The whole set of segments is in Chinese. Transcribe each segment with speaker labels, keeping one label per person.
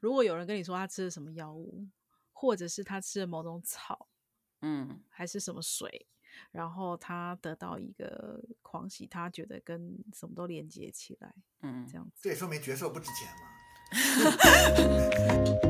Speaker 1: 如果有人跟你说他吃了什么药物，或者是他吃了某种草，
Speaker 2: 嗯，
Speaker 1: 还是什么水，然后他得到一个狂喜，他觉得跟什么都连接起来，
Speaker 2: 嗯，
Speaker 1: 这样子，
Speaker 3: 这也说明角色不值钱嘛。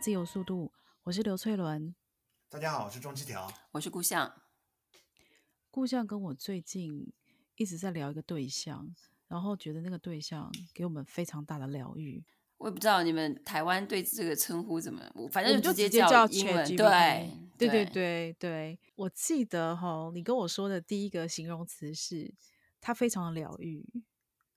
Speaker 1: 自由速度，我是刘翠伦。
Speaker 3: 大家好，我是钟七条，
Speaker 2: 我是顾相。
Speaker 1: 顾象跟我最近一直在聊一个对象，然后觉得那个对象给我们非常大的疗愈。
Speaker 2: 我也不知道你们台湾对这个称呼怎么，反正
Speaker 1: 就
Speaker 2: 直接叫英文。
Speaker 1: 对对对对对，我记得哈，你跟我说的第一个形容词是它非常的疗愈。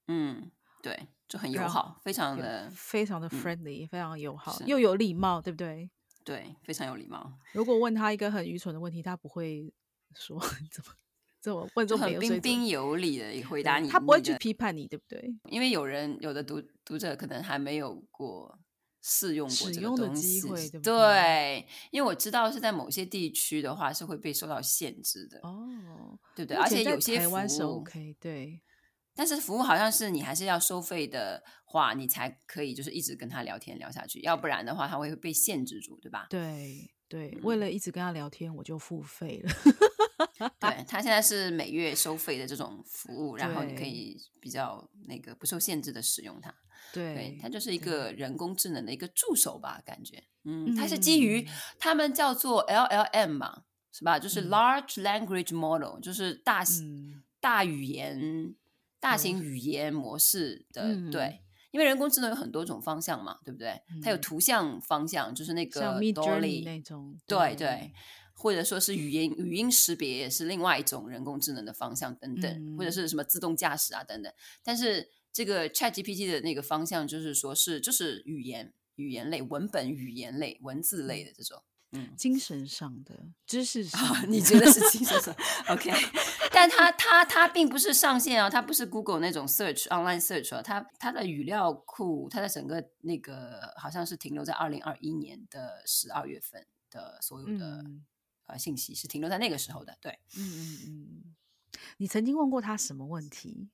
Speaker 2: 嗯，对。就很友好，非常的
Speaker 1: 非常的 friendly，、嗯、非常友好，又有礼貌，对不对？
Speaker 2: 对，非常有礼貌。
Speaker 1: 如果问他一个很愚蠢的问题，他不会说 怎么怎么问，就
Speaker 2: 很彬彬有礼的回答你，
Speaker 1: 他不会去批判你，对不对？
Speaker 2: 因为有人有的读读者可能还没有过试用过这个东西，
Speaker 1: 对不对？
Speaker 2: 对，因为我知道是在某些地区的话是会被受到限制的
Speaker 1: 哦，
Speaker 2: 对不对？而且有些
Speaker 1: 台湾是 OK，对。
Speaker 2: 但是服务好像是你还是要收费的话，你才可以就是一直跟他聊天聊下去，要不然的话他会被限制住，对吧？
Speaker 1: 对对、嗯，为了一直跟他聊天，我就付费了。
Speaker 2: 对，他现在是每月收费的这种服务，然后你可以比较那个不受限制的使用它。
Speaker 1: 对，
Speaker 2: 对，它就是一个人工智能的一个助手吧，感觉。嗯，它是基于他们叫做 LLM 嘛，是吧？就是 Large Language Model，、嗯、就是大、嗯、大语言。大型语言模式的、嗯、对，因为人工智能有很多种方向嘛，对不对？嗯、它有图像方向，就是那个 Dolly
Speaker 1: 那
Speaker 2: 种，对对，或者说是语音语音识别也是另外一种人工智能的方向等等，嗯、或者是什么自动驾驶啊等等。但是这个 ChatGPT 的那个方向就是说是就是语言语言类、文本语言类、文字类的这种。嗯，
Speaker 1: 精神上的知识上、
Speaker 2: 哦，你觉得是精神上？OK，但它它它并不是上线啊，它不是 Google 那种 search online search 啊，它它的语料库，它的整个那个好像是停留在二零二一年的十二月份的所有的、嗯、呃信息是停留在那个时候的。对，
Speaker 1: 嗯嗯嗯。你曾经问过他什么问题？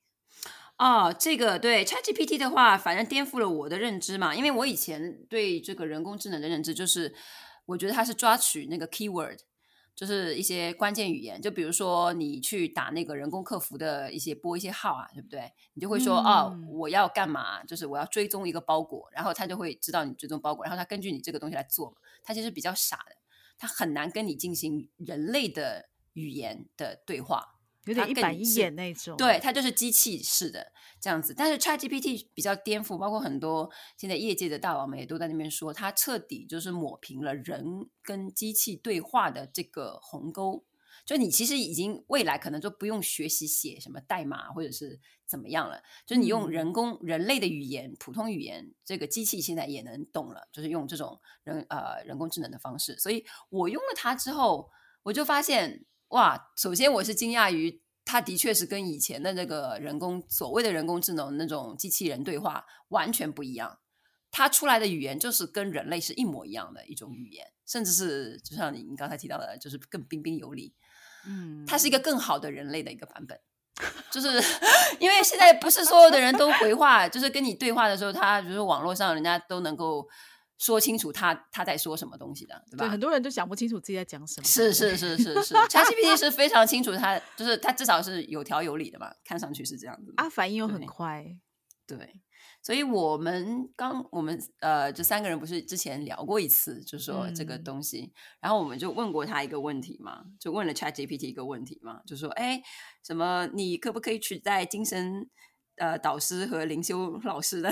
Speaker 2: 哦，这个对 ChatGPT 的话，反正颠覆了我的认知嘛，因为我以前对这个人工智能的认知就是。我觉得它是抓取那个 keyword，就是一些关键语言，就比如说你去打那个人工客服的一些拨一些号啊，对不对？你就会说、嗯、哦，我要干嘛？就是我要追踪一个包裹，然后他就会知道你追踪包裹，然后他根据你这个东西来做嘛。他其实比较傻的，他很难跟你进行人类的语言的对话。
Speaker 1: 有点一板一眼那种，
Speaker 2: 对，它就是机器式的这样子。但是 ChatGPT 比较颠覆，包括很多现在业界的大佬们也都在那边说，它彻底就是抹平了人跟机器对话的这个鸿沟。就你其实已经未来可能就不用学习写什么代码或者是怎么样了，就你用人工、嗯、人类的语言、普通语言，这个机器现在也能懂了，就是用这种人呃人工智能的方式。所以我用了它之后，我就发现。哇，首先我是惊讶于，它的确是跟以前的那个人工所谓的人工智能那种机器人对话完全不一样。它出来的语言就是跟人类是一模一样的一种语言，甚至是就像你刚才提到的，就是更彬彬有礼。嗯，它是一个更好的人类的一个版本，就是 因为现在不是所有的人都回话，就是跟你对话的时候，他就是网络上人家都能够。说清楚他他在说什么东西的，对吧？
Speaker 1: 对，很多人都讲不清楚自己在讲什么。
Speaker 2: 是是是是是，ChatGPT 是非常清楚他，他就是他至少是有条有理的嘛，看上去是这样子。
Speaker 1: 啊，反应又很快，
Speaker 2: 对。对，所以我们刚我们呃，这三个人不是之前聊过一次，就说这个东西，嗯，然后我们就问过他一个问题嘛，就问了 ChatGPT 一个问题嘛，就说哎，什么你可不可以取代精神呃导师和灵修老师呢？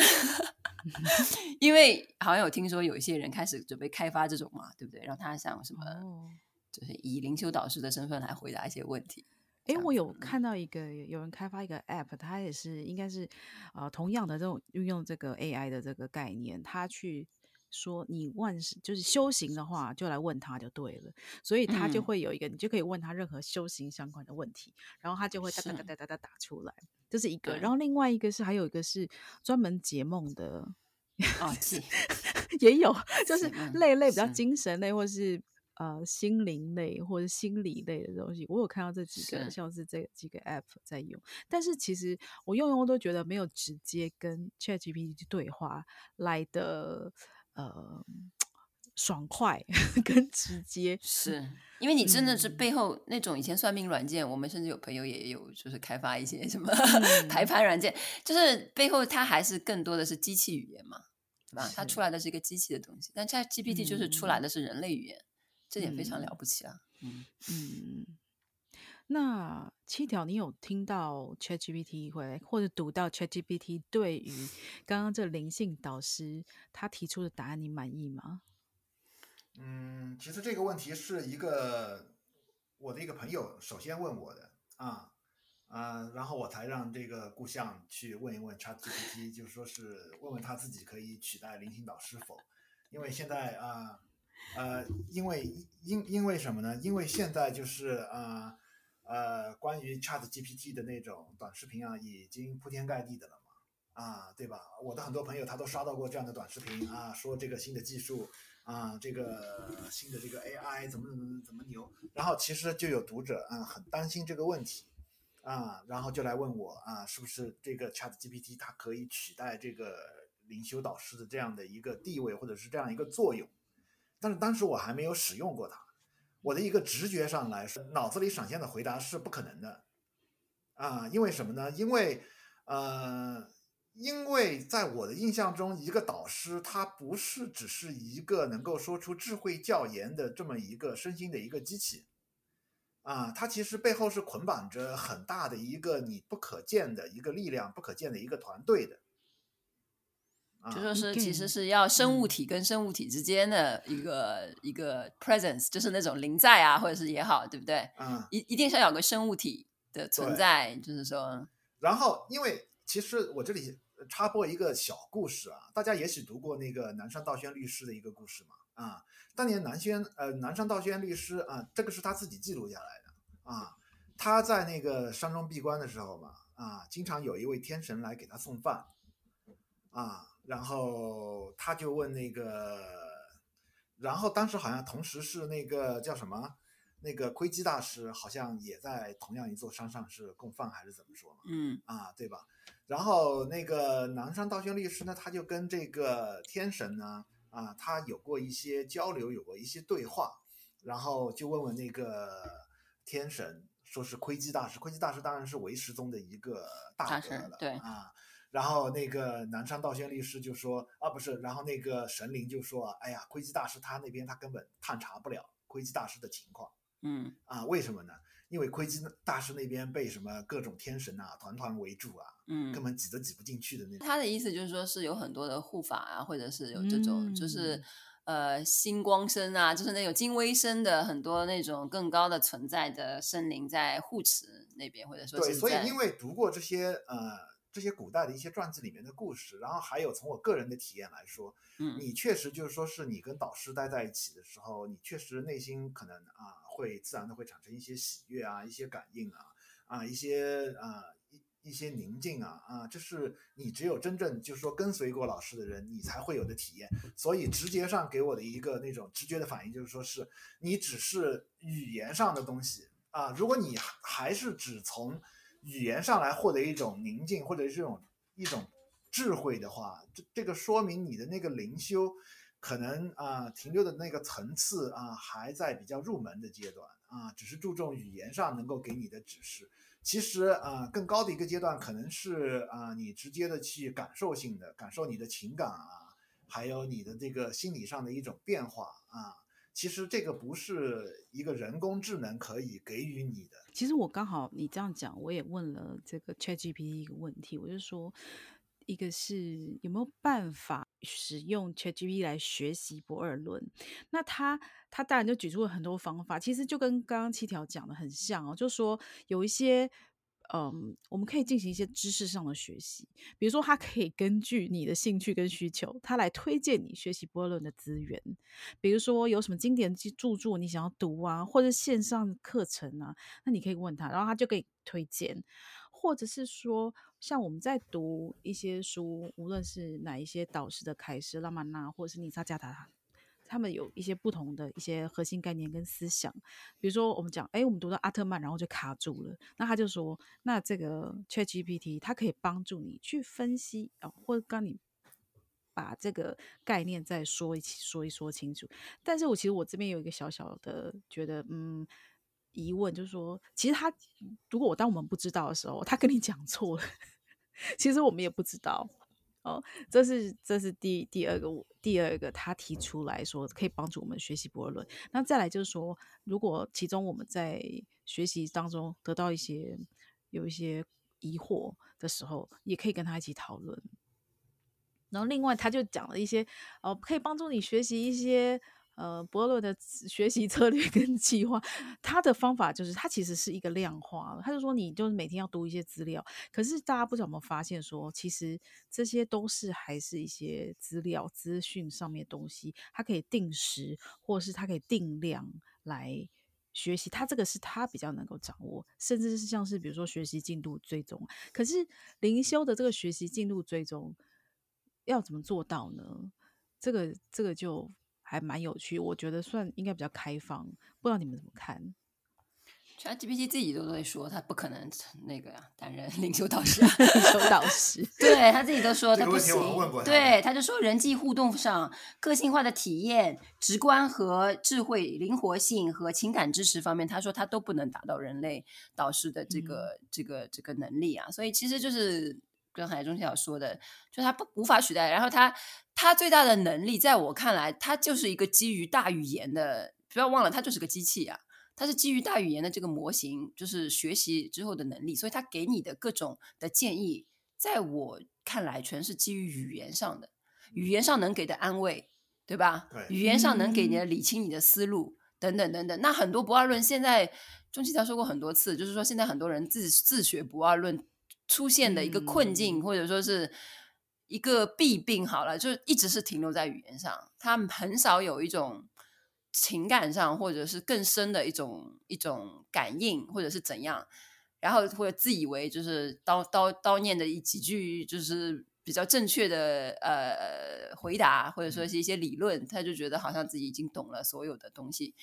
Speaker 2: 因为好像有听说有一些人开始准备开发这种嘛，对不对？让他像什么，
Speaker 1: 哦、
Speaker 2: 就是以灵修导师的身份来回答一些问题。
Speaker 1: 哎，我有看到一个有人开发一个 App，它也是应该是呃同样的这种运用这个 AI 的这个概念，他去。说你万事就是修行的话，就来问他就对了，所以他就会有一个，嗯、你就可以问他任何修行相关的问题，然后他就会哒哒哒哒哒哒打出来，这是一个。然后另外一个是还有一个是专门解梦的，也有，就是类类比较精神类，或是呃心灵类或者心理类的东西。我有看到这几个，是像是这几个 app 在用，但是其实我用用都觉得没有直接跟 ChatGPT 对话来的。呃，爽快 跟直接，
Speaker 2: 是因为你真的是背后那种以前算命软件，嗯、我们甚至有朋友也有就是开发一些什么、嗯、排盘软件，就是背后它还是更多的是机器语言嘛，对吧？它出来的是一个机器的东西，但 ChatGPT 就是出来的是人类语言，嗯、这点非常了不起啊。嗯
Speaker 1: 嗯。那七条，你有听到 ChatGPT 会或者读到 ChatGPT 对于 刚刚这灵性导师他提出的答案，你满意吗？
Speaker 3: 嗯，其实这个问题是一个我的一个朋友首先问我的啊啊，然后我才让这个顾相去问一问 ChatGPT，就是说是问问他自己可以取代灵性导师否？因为现在啊呃，因为因因为什么呢？因为现在就是啊。呃，呃关于 ChatGPT 的那种短视频啊，已经铺天盖地的了嘛，啊，对吧？我的很多朋友他都刷到过这样的短视频啊，说这个新的技术啊，这个新的这个 AI 怎么怎么怎么牛，然后其实就有读者啊很担心这个问题啊，然后就来问我啊，是不是这个 ChatGPT 它可以取代这个灵修导师的这样的一个地位或者是这样一个作用？但是当时我还没有使用过它。我的一个直觉上来说，脑子里闪现的回答是不可能的，啊，因为什么呢？因为，呃，因为在我的印象中，一个导师他不是只是一个能够说出智慧教研的这么一个身心的一个机器，啊，他其实背后是捆绑着很大的一个你不可见的一个力量，不可见的一个团队的。
Speaker 2: 就说是，其实是要生物体跟生物体之间的一个、嗯、一个 presence，就是那种临在啊，或者是也好，对不对？嗯，一一定是要有个生物体的存在，就是说。
Speaker 3: 然后，因为其实我这里插播一个小故事啊，大家也许读过那个南山道宣律师的一个故事嘛。啊，当年南宣呃南山道宣律师啊，这个是他自己记录下来的啊。他在那个山中闭关的时候嘛，啊，经常有一位天神来给他送饭，啊。然后他就问那个，然后当时好像同时是那个叫什么，那个窥基大师好像也在同样一座山上是供饭还是怎么说嘛？
Speaker 2: 嗯
Speaker 3: 啊，对吧？然后那个南山道宣律师呢，他就跟这个天神呢啊，他有过一些交流，有过一些对话，然后就问问那个天神，说是窥基大师，窥基大师当然是唯识宗的一个大哥了，
Speaker 2: 对
Speaker 3: 啊。然后那个南昌道宣律师就说啊，不是，然后那个神灵就说，哎呀，窥基大师他那边他根本探查不了窥基大师的情况，
Speaker 2: 嗯
Speaker 3: 啊，为什么呢？因为窥基大师那边被什么各种天神啊团团围住啊，
Speaker 2: 嗯，
Speaker 3: 根本挤都挤不进去的那种。
Speaker 2: 他的意思就是说是有很多的护法啊，或者是有这种就是呃星光身啊，就是那种精微身的很多那种更高的存在的生灵在护持那边，或者说
Speaker 3: 对，所以因为读过这些呃。这些古代的一些传记里面的故事，然后还有从我个人的体验来说，
Speaker 2: 嗯，
Speaker 3: 你确实就是说是你跟导师待在一起的时候，你确实内心可能啊会自然的会产生一些喜悦啊，一些感应啊，啊一些啊一一些宁静啊啊，这是你只有真正就是说跟随过老师的人，你才会有的体验。所以直觉上给我的一个那种直觉的反应就是说是你只是语言上的东西啊，如果你还是只从。语言上来获得一种宁静或者是这种一种智慧的话，这这个说明你的那个灵修可能啊、呃、停留的那个层次啊还在比较入门的阶段啊，只是注重语言上能够给你的指示。其实啊更高的一个阶段可能是啊你直接的去感受性的感受你的情感啊，还有你的这个心理上的一种变化啊。其实这个不是一个人工智能可以给予你的。
Speaker 1: 其实我刚好你这样讲，我也问了这个 ChatGPT 一个问题，我就说，一个是有没有办法使用 ChatGPT 来学习不二论？那他他当然就举出了很多方法，其实就跟刚刚七条讲的很像哦，就说有一些。嗯，我们可以进行一些知识上的学习，比如说，他可以根据你的兴趣跟需求，他来推荐你学习不二论的资源。比如说，有什么经典著作你想要读啊，或者线上课程啊，那你可以问他，然后他就可以推荐。或者是说，像我们在读一些书，无论是哪一些导师的开示，拉玛那，或者是尼萨加达。他们有一些不同的一些核心概念跟思想，比如说我们讲，哎，我们读到阿特曼，然后就卡住了。那他就说，那这个 ChatGPT 它可以帮助你去分析啊，或者帮你把这个概念再说一说一说清楚。但是我其实我这边有一个小小的觉得，嗯，疑问，就是说，其实他如果我当我们不知道的时候，他跟你讲错了，其实我们也不知道。哦，这是这是第第二个第二个他提出来说可以帮助我们学习博尔论。那再来就是说，如果其中我们在学习当中得到一些有一些疑惑的时候，也可以跟他一起讨论。然后另外他就讲了一些哦，可以帮助你学习一些。呃，伯乐的学习策略跟 计划，他的方法就是，他其实是一个量化。他就说，你就是每天要读一些资料，可是大家不知道有没有发现说，其实这些都是还是一些资料资讯上面的东西，它可以定时，或者是它可以定量来学习。他这个是他比较能够掌握，甚至是像是比如说学习进度追踪。可是灵修的这个学习进度追踪要怎么做到呢？这个这个就。还蛮有趣，我觉得算应该比较开放，不知道你们怎么看
Speaker 2: ？ChatGPT 自己都在说，他不可能那个呀，担任 领袖导师啊，
Speaker 1: 灵修导师，
Speaker 2: 对他自己都说 他不行。
Speaker 3: 他
Speaker 2: 对，他就说人际互动上，个性化的体验、直观和智慧、灵活性和情感支持方面，他说他都不能达到人类导师的这个、嗯、这个这个能力啊。所以其实就是。跟海中小说的，就他不无法取代。然后他他最大的能力，在我看来，他就是一个基于大语言的。不要忘了，他就是个机器啊，他是基于大语言的这个模型，就是学习之后的能力。所以他给你的各种的建议，在我看来，全是基于语言上的，语言上能给的安慰，对吧？
Speaker 3: 对，
Speaker 2: 语言上能给你的理清你的思路，嗯、等等等等。那很多不二论，现在钟启他说过很多次，就是说现在很多人自自学不二论。出现的一个困境，或者说是一个弊病，好了，就一直是停留在语言上，他们很少有一种情感上，或者是更深的一种一种感应，或者是怎样，然后或者自以为就是叨叨叨念的一几句，就是比较正确的呃回答，或者说是一些理论，他就觉得好像自己已经懂了所有的东西。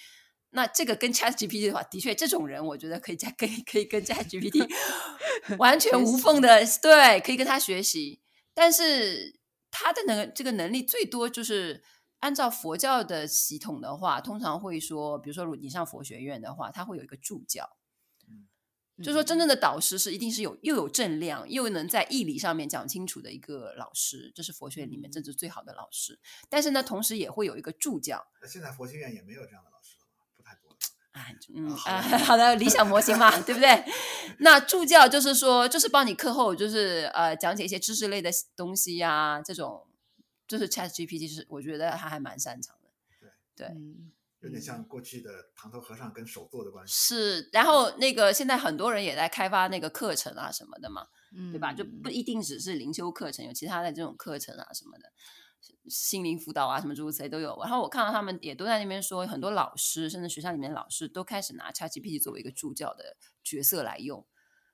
Speaker 2: 那这个跟 ChatGPT 的话，的确，这种人我觉得可以加，可以可以跟 ChatGPT 完全无缝的，对，可以跟他学习。但是他的能这个能力最多就是按照佛教的系统的话，通常会说，比如说如你上佛学院的话，他会有一个助教，嗯，就是说真正的导师是一定是有又有正量，又能在义理上面讲清楚的一个老师，这是佛学院里面真正最好的老师。但是呢，同时也会有一个助教。
Speaker 3: 那现在佛学院也没有这样的。
Speaker 2: 嗯啊，好的，理想模型嘛，对不对？那助教就是说，就是帮你课后就是呃讲解一些知识类的东西呀、啊，这种就是 ChatGPT 是我觉得他还蛮擅长的。
Speaker 3: 对
Speaker 2: 对、
Speaker 3: 嗯，有点像过去的唐头和尚跟手作的关系。
Speaker 2: 是，然后那个现在很多人也在开发那个课程啊什么的嘛，嗯、对吧？就不一定只是灵修课程，有其他的这种课程啊什么的。心灵辅导啊，什么诸如此类都有。然后我看到他们也都在那边说，很多老师甚至学校里面的老师都开始拿 ChatGPT 作为一个助教的角色来用，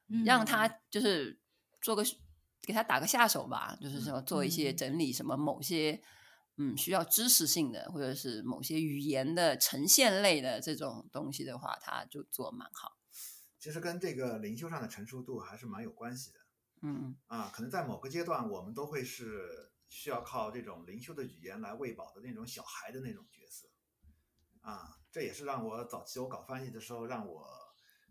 Speaker 2: 嗯、让他就是做个给他打个下手吧，就是说做一些整理，什么某些嗯需要知识性的或者是某些语言的呈现类的这种东西的话，他就做蛮好。
Speaker 3: 其实跟这个灵修上的成熟度还是蛮有关系的。
Speaker 2: 嗯
Speaker 3: 啊，可能在某个阶段，我们都会是。需要靠这种灵修的语言来喂饱的那种小孩的那种角色，啊，这也是让我早期我搞翻译的时候，让我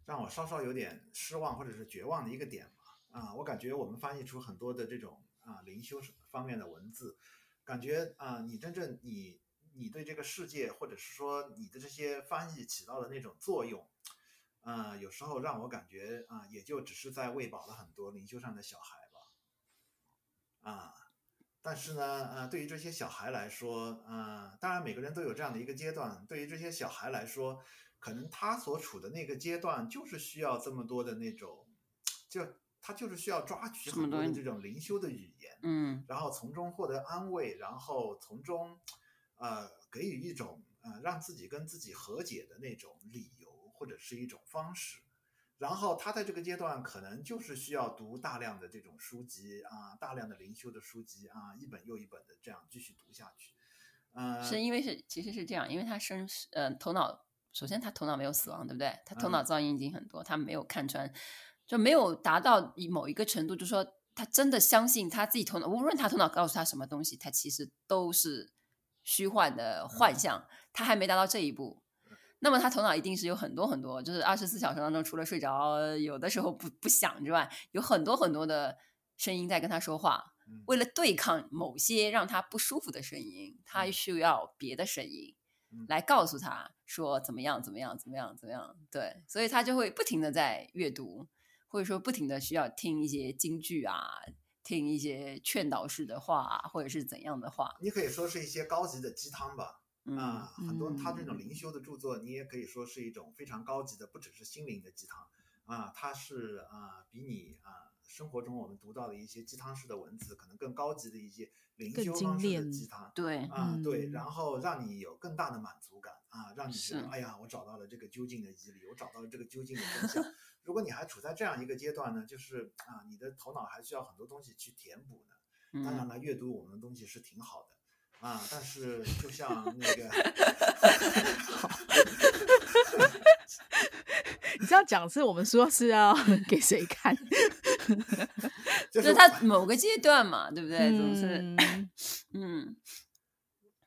Speaker 3: 让我稍稍有点失望或者是绝望的一个点嘛。啊，我感觉我们翻译出很多的这种啊灵修方面的文字，感觉啊，你真正你你对这个世界或者是说你的这些翻译起到的那种作用，啊，有时候让我感觉啊，也就只是在喂饱了很多灵修上的小孩吧。啊。但是呢，呃，对于这些小孩来说，呃，当然每个人都有这样的一个阶段。对于这些小孩来说，可能他所处的那个阶段就是需要这么多的那种，就他就是需要抓取很多的这种灵修的语言，
Speaker 2: 嗯，
Speaker 3: 然后从中获得安慰，然后从中，呃，给予一种呃让自己跟自己和解的那种理由或者是一种方式。然后他在这个阶段可能就是需要读大量的这种书籍啊，大量的灵修的书籍啊，一本又一本的这样继续读下去。嗯，
Speaker 2: 是因为是其实是这样，因为他生呃头脑，首先他头脑没有死亡，对不对？他头脑噪音已经很多，嗯、他没有看穿，就没有达到某一个程度，就是说他真的相信他自己头脑，无论他头脑告诉他什么东西，他其实都是虚幻的幻象，嗯、他还没达到这一步。那么他头脑一定是有很多很多，就是二十四小时当中，除了睡着，有的时候不不想之外，有很多很多的声音在跟他说话。为了对抗某些让他不舒服的声音，他需要别的声音来告诉他说怎么样怎么样怎么样怎么样。对，所以他就会不停的在阅读，或者说不停的需要听一些京剧啊，听一些劝导式的话，或者是怎样的话。
Speaker 3: 你可以说是一些高级的鸡汤吧。啊，
Speaker 2: 嗯、
Speaker 3: 很多他这种灵修的著作，你也可以说是一种非常高级的，不只是心灵的鸡汤啊，它是啊，比你啊生活中我们读到的一些鸡汤式的文字，可能更高级的一些灵修方式的鸡汤，
Speaker 2: 对
Speaker 3: 啊，
Speaker 2: 嗯、
Speaker 3: 对，然后让你有更大的满足感啊，让你觉得是哎呀，我找到了这个究竟的真理，我找到了这个究竟的真相。如果你还处在这样一个阶段呢，就是啊，你的头脑还需要很多东西去填补呢。当然了，阅读我们的东西是挺好的。啊，但是就像那个，
Speaker 1: 你这样讲是我们说是要给谁看？
Speaker 3: 就是
Speaker 2: 他某个阶段嘛，对不对？
Speaker 1: 嗯、
Speaker 2: 总是，嗯，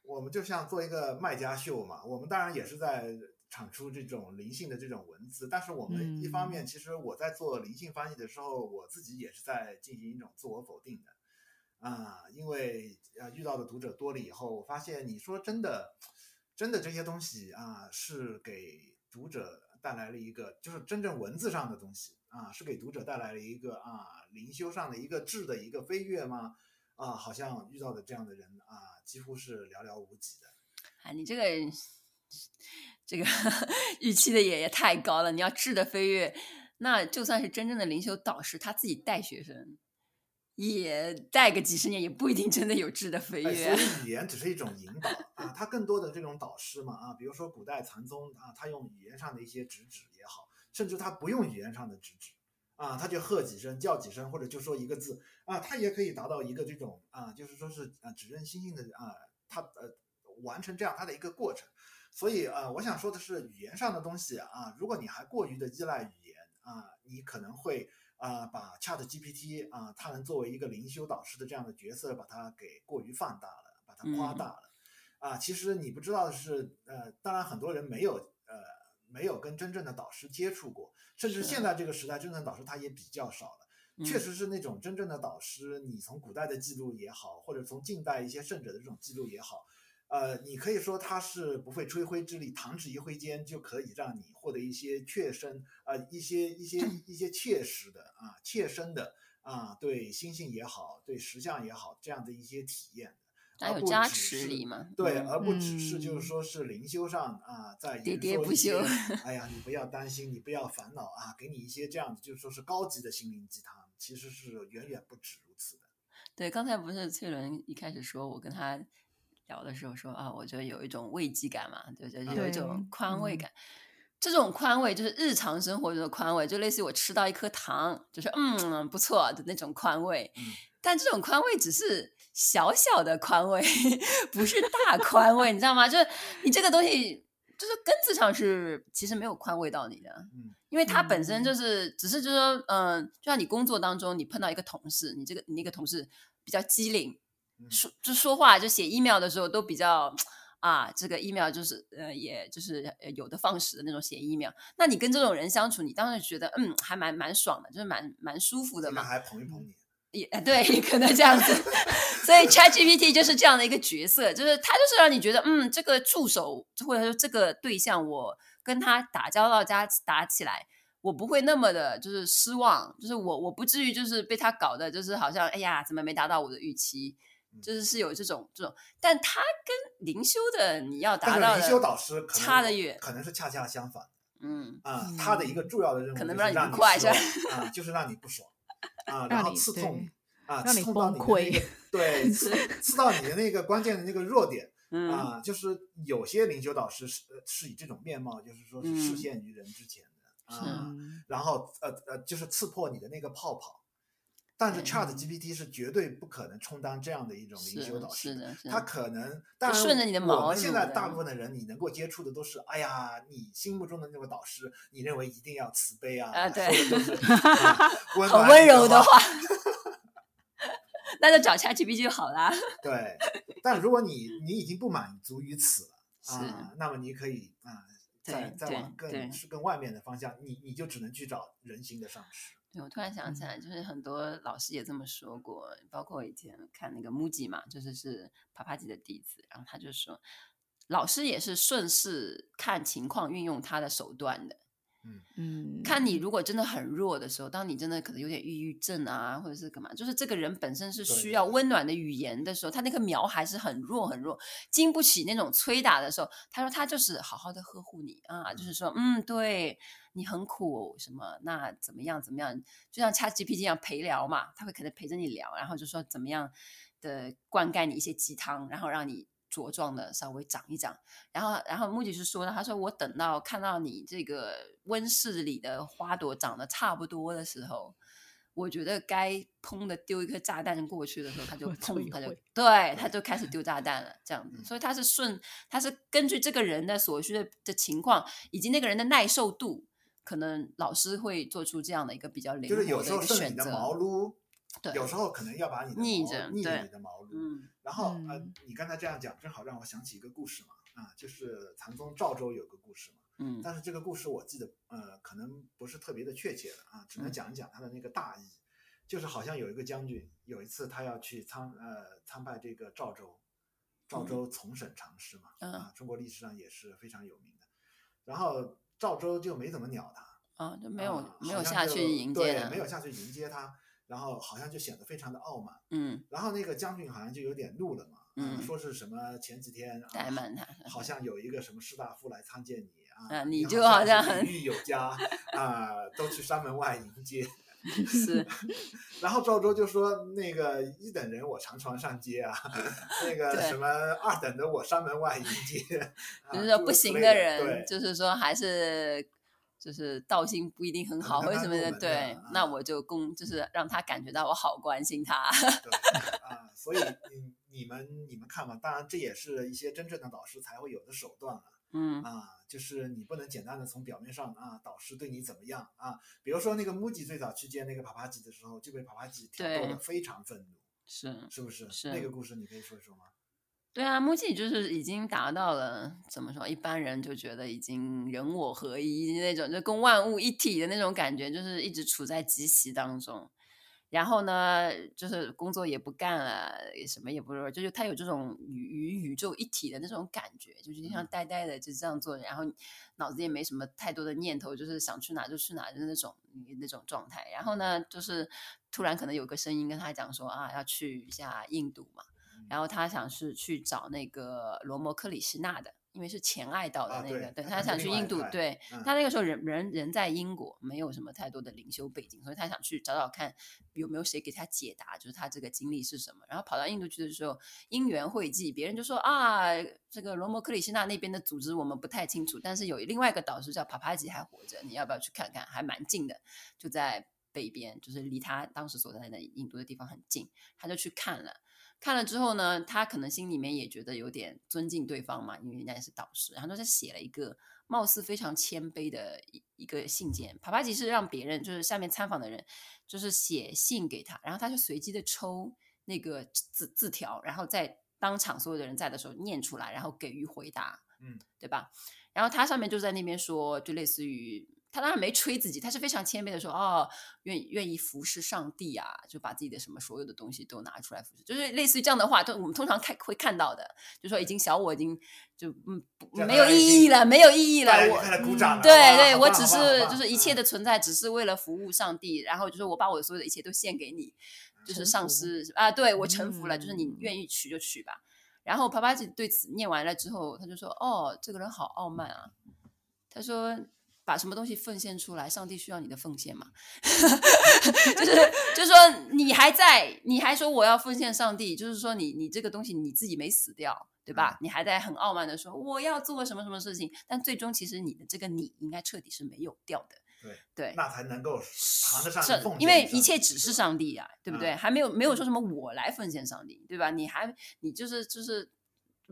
Speaker 3: 我们就像做一个卖家秀嘛，我们当然也是在产出这种灵性的这种文字，但是我们一方面，其实我在做灵性翻译的时候，我自己也是在进行一种自我否定的。啊，因为呃遇到的读者多了以后，我发现你说真的，真的这些东西啊，是给读者带来了一个，就是真正文字上的东西啊，是给读者带来了一个啊灵修上的一个质的一个飞跃吗？啊，好像遇到的这样的人啊，几乎是寥寥无几的。
Speaker 2: 啊，你这个这个预期的也也太高了。你要质的飞跃，那就算是真正的灵修导师，他自己带学生。也带个几十年，也不一定真的有质的飞跃。
Speaker 3: 所以语言只是一种引导啊，它更多的这种导师嘛啊，比如说古代禅宗啊，他用语言上的一些直指也好，甚至他不用语言上的直指啊，他就喝几声叫几声，或者就说一个字啊，他也可以达到一个这种啊，就是说是啊指认心性的啊，他呃完成这样他的一个过程。所以啊，我想说的是，语言上的东西啊，如果你还过于的依赖语言啊，你可能会。啊、呃，把 ChatGPT 啊、呃，它能作为一个灵修导师的这样的角色，把它给过于放大了，把它夸大了。啊、呃，其实你不知道的是，呃，当然很多人没有呃没有跟真正的导师接触过，甚至现在这个时代，真正的导师他也比较少了。确实是那种真正的导师，你从古代的记录也好，或者从近代一些圣者的这种记录也好。呃，你可以说他是不费吹灰之力，弹指一挥间就可以让你获得一些切身啊、呃，一些一些一些切实的啊，切身的啊，对心性也好，对实相也好，这样的一些体验，
Speaker 2: 还有加持力嘛？
Speaker 3: 对，而不只是就是说是灵修上啊，在
Speaker 2: 喋喋不休。
Speaker 3: 哎呀，你不要担心，你不要烦恼啊，给你一些这样子，就是说是高级的心灵鸡汤，其实是远远不止如此的。
Speaker 2: 对，刚才不是翠伦一开始说我跟他。聊的时候说啊，我觉得有一种慰藉感嘛，对对，有一种宽慰感。嗯、这种宽慰就是日常生活中的宽慰，就类似于我吃到一颗糖，就是嗯不错的那种宽慰。嗯、但这种宽慰只是小小的宽慰，不是大宽慰，你知道吗？就是你这个东西，就是根子上是其实没有宽慰到你的，嗯、因为它本身就是只是就是说，嗯，就像你工作当中你碰到一个同事，你这个你那个同事比较机灵。说就说话就写 email 的时候都比较啊，这个 email 就是呃，也就是有的放矢的那种写 email。那你跟这种人相处，你当然觉得嗯，还蛮蛮爽的，就是蛮蛮舒服的嘛。
Speaker 3: 还捧一捧你。
Speaker 2: 也对，可能这样子。所以 ChatGPT 就是这样的一个角色，就是他就是让你觉得嗯，这个助手或者说这个对象，我跟他打交道加打起来，我不会那么的，就是失望，就是我我不至于就是被他搞的，就是好像哎呀，怎么没达到我的预期，就是是有这种这种，但他跟灵修的你要达到的
Speaker 3: 灵修导师
Speaker 2: 差得远，
Speaker 3: 可能是恰恰相反。
Speaker 2: 嗯
Speaker 3: 啊，他的一个重要的任务
Speaker 2: 可能
Speaker 3: 让
Speaker 2: 你不快是吧？
Speaker 3: 啊，就是让你不爽 啊，然后刺痛啊，
Speaker 1: 让你
Speaker 3: 刺痛到你的那个 对，刺 刺到你的那个关键的那个弱点。
Speaker 2: 嗯、
Speaker 3: 啊，就是有些灵修导师是是以这种面貌，就是说是示现于人之前的、嗯、啊，然后呃呃，就是刺破你的那个泡泡。但是 Chat GPT 是绝对不可能充当这样的一种灵修导师的，他可能，但
Speaker 2: 顺着你的毛。
Speaker 3: 我们现在大部分的人，你能够接触的都是，哎呀，你心目中的那个导师，你认为一定要慈悲啊，
Speaker 2: 啊
Speaker 3: 对，温
Speaker 2: 很温柔的话。那就找 ChatGPT 就好啦。
Speaker 3: 对，但如果你你已经不满足于此了
Speaker 2: 是
Speaker 3: 啊，那么你可以啊，再再往更是更外面的方向，你你就只能去找人形的上师。
Speaker 2: 对，我突然想起来，就是很多老师也这么说过，包括我以前看那个 Muji 嘛，就是是帕帕吉的弟子，然后他就说，老师也是顺势看情况运用他的手段的。
Speaker 3: 嗯。
Speaker 1: 嗯，
Speaker 2: 看你如果真的很弱的时候，当你真的可能有点抑郁症啊，或者是干嘛，就是这个人本身是需要温暖的语言的时候，他那个苗还是很弱很弱，经不起那种催打的时候，他说他就是好好的呵护你啊，就是说嗯，对你很苦什么，那怎么样怎么样，就像 ChatGPT 一样陪聊嘛，他会可能陪着你聊，然后就说怎么样的灌溉你一些鸡汤，然后让你。茁壮的稍微长一长，然后，然后木吉是说的，他说我等到看到你这个温室里的花朵长得差不多的时候，我觉得该砰的丢一颗炸弹过去的时候，他就 砰，他就对，他就开始丢炸弹了，这样子。所以他是顺，他是根据这个人的所需的的情况以及那个人的耐受度，可能老师会做出这样的一个比较灵活的一个选择。
Speaker 3: 就是有时候你的毛撸，对，有时候可能要把你的
Speaker 2: 逆着
Speaker 3: 逆着你的毛撸，
Speaker 2: 嗯。
Speaker 3: 然后、
Speaker 1: 嗯、
Speaker 3: 呃，你刚才这样讲，正好让我想起一个故事嘛，啊，就是禅宗赵州有个故事嘛，
Speaker 2: 嗯，
Speaker 3: 但是这个故事我记得呃，可能不是特别的确切的啊，只能讲一讲他的那个大意，嗯、就是好像有一个将军，有一次他要去参呃参拜这个赵州，赵州从审常师嘛，
Speaker 2: 嗯、
Speaker 3: 啊，中国历史上也是非常有名的，然后赵州就没怎么鸟他，
Speaker 2: 啊，就没有、
Speaker 3: 啊、
Speaker 2: 没有下去迎接
Speaker 3: 对，没有下去迎接他。然后好像就显得非常的傲慢，
Speaker 2: 嗯，
Speaker 3: 然后那个将军好像就有点怒了嘛，
Speaker 2: 嗯，
Speaker 3: 说是什么前几天
Speaker 2: 怠慢他，
Speaker 3: 好像有一个什么士大夫来参见你
Speaker 2: 啊，
Speaker 3: 啊，
Speaker 2: 你就好像很
Speaker 3: 礼遇有加啊，都去山门外迎接，
Speaker 2: 是，
Speaker 3: 然后赵州就说那个一等人我常常上街啊，那个什么二等的我山门外迎接，啊、
Speaker 2: 就是说不行的人，
Speaker 3: 对。
Speaker 2: 就是说还是。就是道心不一定很好，为什么呢？对，啊、那我就公就是让他感觉到我好关心他。
Speaker 3: 对啊，所以你你们你们看吧，当然这也是一些真正的导师才会有的手段了。
Speaker 2: 嗯
Speaker 3: 啊，就是你不能简单的从表面上啊，导师对你怎么样啊？比如说那个木吉最早去见那个帕帕吉的时候，就被帕帕吉挑逗的非常愤怒，
Speaker 2: 是
Speaker 3: 是不是？
Speaker 2: 是
Speaker 3: 那个故事你可以说一说吗？
Speaker 2: 对啊，木吉就是已经达到了怎么说？一般人就觉得已经人我合一那种，就跟万物一体的那种感觉，就是一直处在即席当中。然后呢，就是工作也不干了，什么也不做，就是他有这种与与宇宙一体的那种感觉，就是像呆呆的就这样做，然后脑子也没什么太多的念头，就是想去哪就去哪的那种那种状态。然后呢，就是突然可能有个声音跟他讲说啊，要去一下印度嘛。然后他想是去找那个罗摩克里希纳的，因为是前爱岛的那个，啊、对，对他想去印度，对、嗯、他那个时候人人人在英国，没有什么太多的灵修背景，所以他想去找找看有没有谁给他解答，就是他这个经历是什么。然后跑到印度去的时候，因缘会际，别人就说啊，这个罗摩克里希纳那边的组织我们不太清楚，但是有另外一个导师叫帕帕吉还活着，你要不要去看看？还蛮近的，就在北边，就是离他当时所在的印度的地方很近，他就去看了。看了之后呢，他可能心里面也觉得有点尊敬对方嘛，因为人家也是导师，然后他写了一个貌似非常谦卑的一一个信件。帕帕吉是让别人，就是下面参访的人，就是写信给他，然后他就随机的抽那个字字条，然后在当场所有的人在的时候念出来，然后给予回答，
Speaker 3: 嗯，
Speaker 2: 对吧？然后他上面就在那边说，就类似于。他当然没吹自己，他是非常谦卑的说：“哦，愿意愿意服侍上帝啊，就把自己的什么所有的东西都拿出来服侍，就是类似于这样的话，都我们通常看会看到的，就说已经小我已经就嗯没有意义了，没有意义了。我
Speaker 3: 嗯、
Speaker 2: 对对，我只是就是一切的存在只是为了服务上帝，然后就是我把我所有的一切都献给你，就是上司啊，对我臣服了，就是你愿意娶就娶吧。然后帕帕吉对此念完了之后，他就说：哦，这个人好傲慢啊。他说。把什么东西奉献出来？上帝需要你的奉献嘛？就是，就是说你还在，你还说我要奉献上帝，就是说你你这个东西你自己没死掉，对吧？你还在很傲慢的说我要做什么什么事情，但最终其实你的这个你应该彻底是没有掉的。
Speaker 3: 对
Speaker 2: 对，
Speaker 3: 那才能够谈得上奉献。
Speaker 2: 因为一切只是上帝啊，对不对？
Speaker 3: 嗯、
Speaker 2: 还没有没有说什么我来奉献上帝，对吧？你还你就是就是。